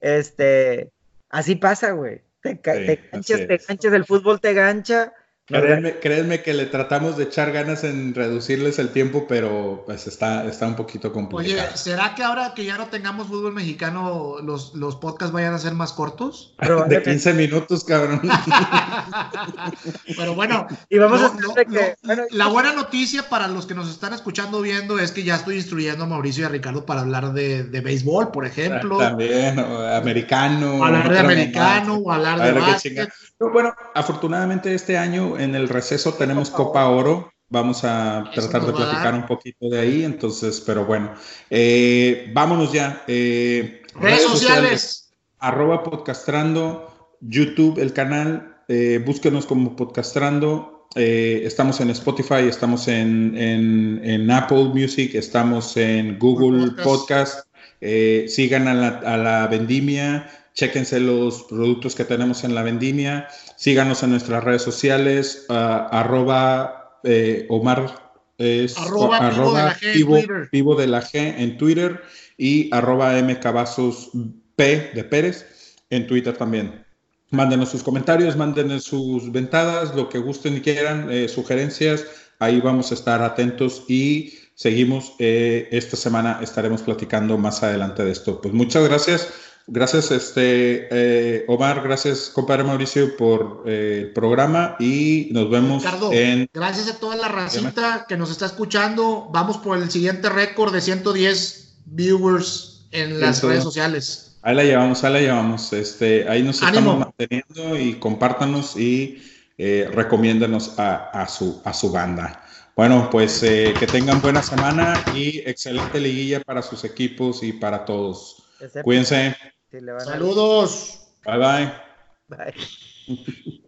este, así pasa, güey. Te, te ganchas, te ganchas, el fútbol te gancha. Créeme, que le tratamos de echar ganas en reducirles el tiempo, pero pues está, está un poquito complicado. Oye, ¿será que ahora que ya no tengamos fútbol mexicano, los, los podcasts vayan a ser más cortos? de 15 minutos, cabrón. pero bueno, y vamos a que, la buena noticia para los que nos están escuchando viendo es que ya estoy instruyendo a Mauricio y a Ricardo para hablar de, de béisbol, por ejemplo. También, o americano. Hablar de americano, o hablar de básquet. Bueno, afortunadamente este año en el receso tenemos Copa Oro. Vamos a tratar de platicar un poquito de ahí, entonces, pero bueno, eh, vámonos ya. Eh, redes, sociales. Arroba podcastrando, YouTube, el canal, eh, búsquenos como podcastrando. estamos en Spotify, estamos en, Apple Music, estamos en Google Podcast. sigan a la, a la vendimia Chéquense los productos que tenemos en la vendimia. Síganos en nuestras redes sociales. Uh, arroba eh, Omar es arroba, vivo, de la G en Twitter y arroba M P de Pérez en Twitter también. Mándenos sus comentarios, mándenos sus ventadas, lo que gusten y quieran, eh, sugerencias. Ahí vamos a estar atentos y seguimos. Eh, esta semana estaremos platicando más adelante de esto. Pues muchas gracias. Gracias, este, eh, Omar, gracias, compadre Mauricio, por el programa y nos vemos en... Gracias a toda la racita que nos está escuchando. Vamos por el siguiente récord de 110 viewers en las redes sociales. Ahí la llevamos, ahí la llevamos. Este, ahí nos estamos manteniendo y compártanos y eh, recomiéndanos a, su, a su banda. Bueno, pues eh, que tengan buena semana y excelente liguilla para sus equipos y para todos. Cuídense. Saludos. Bye bye. Bye.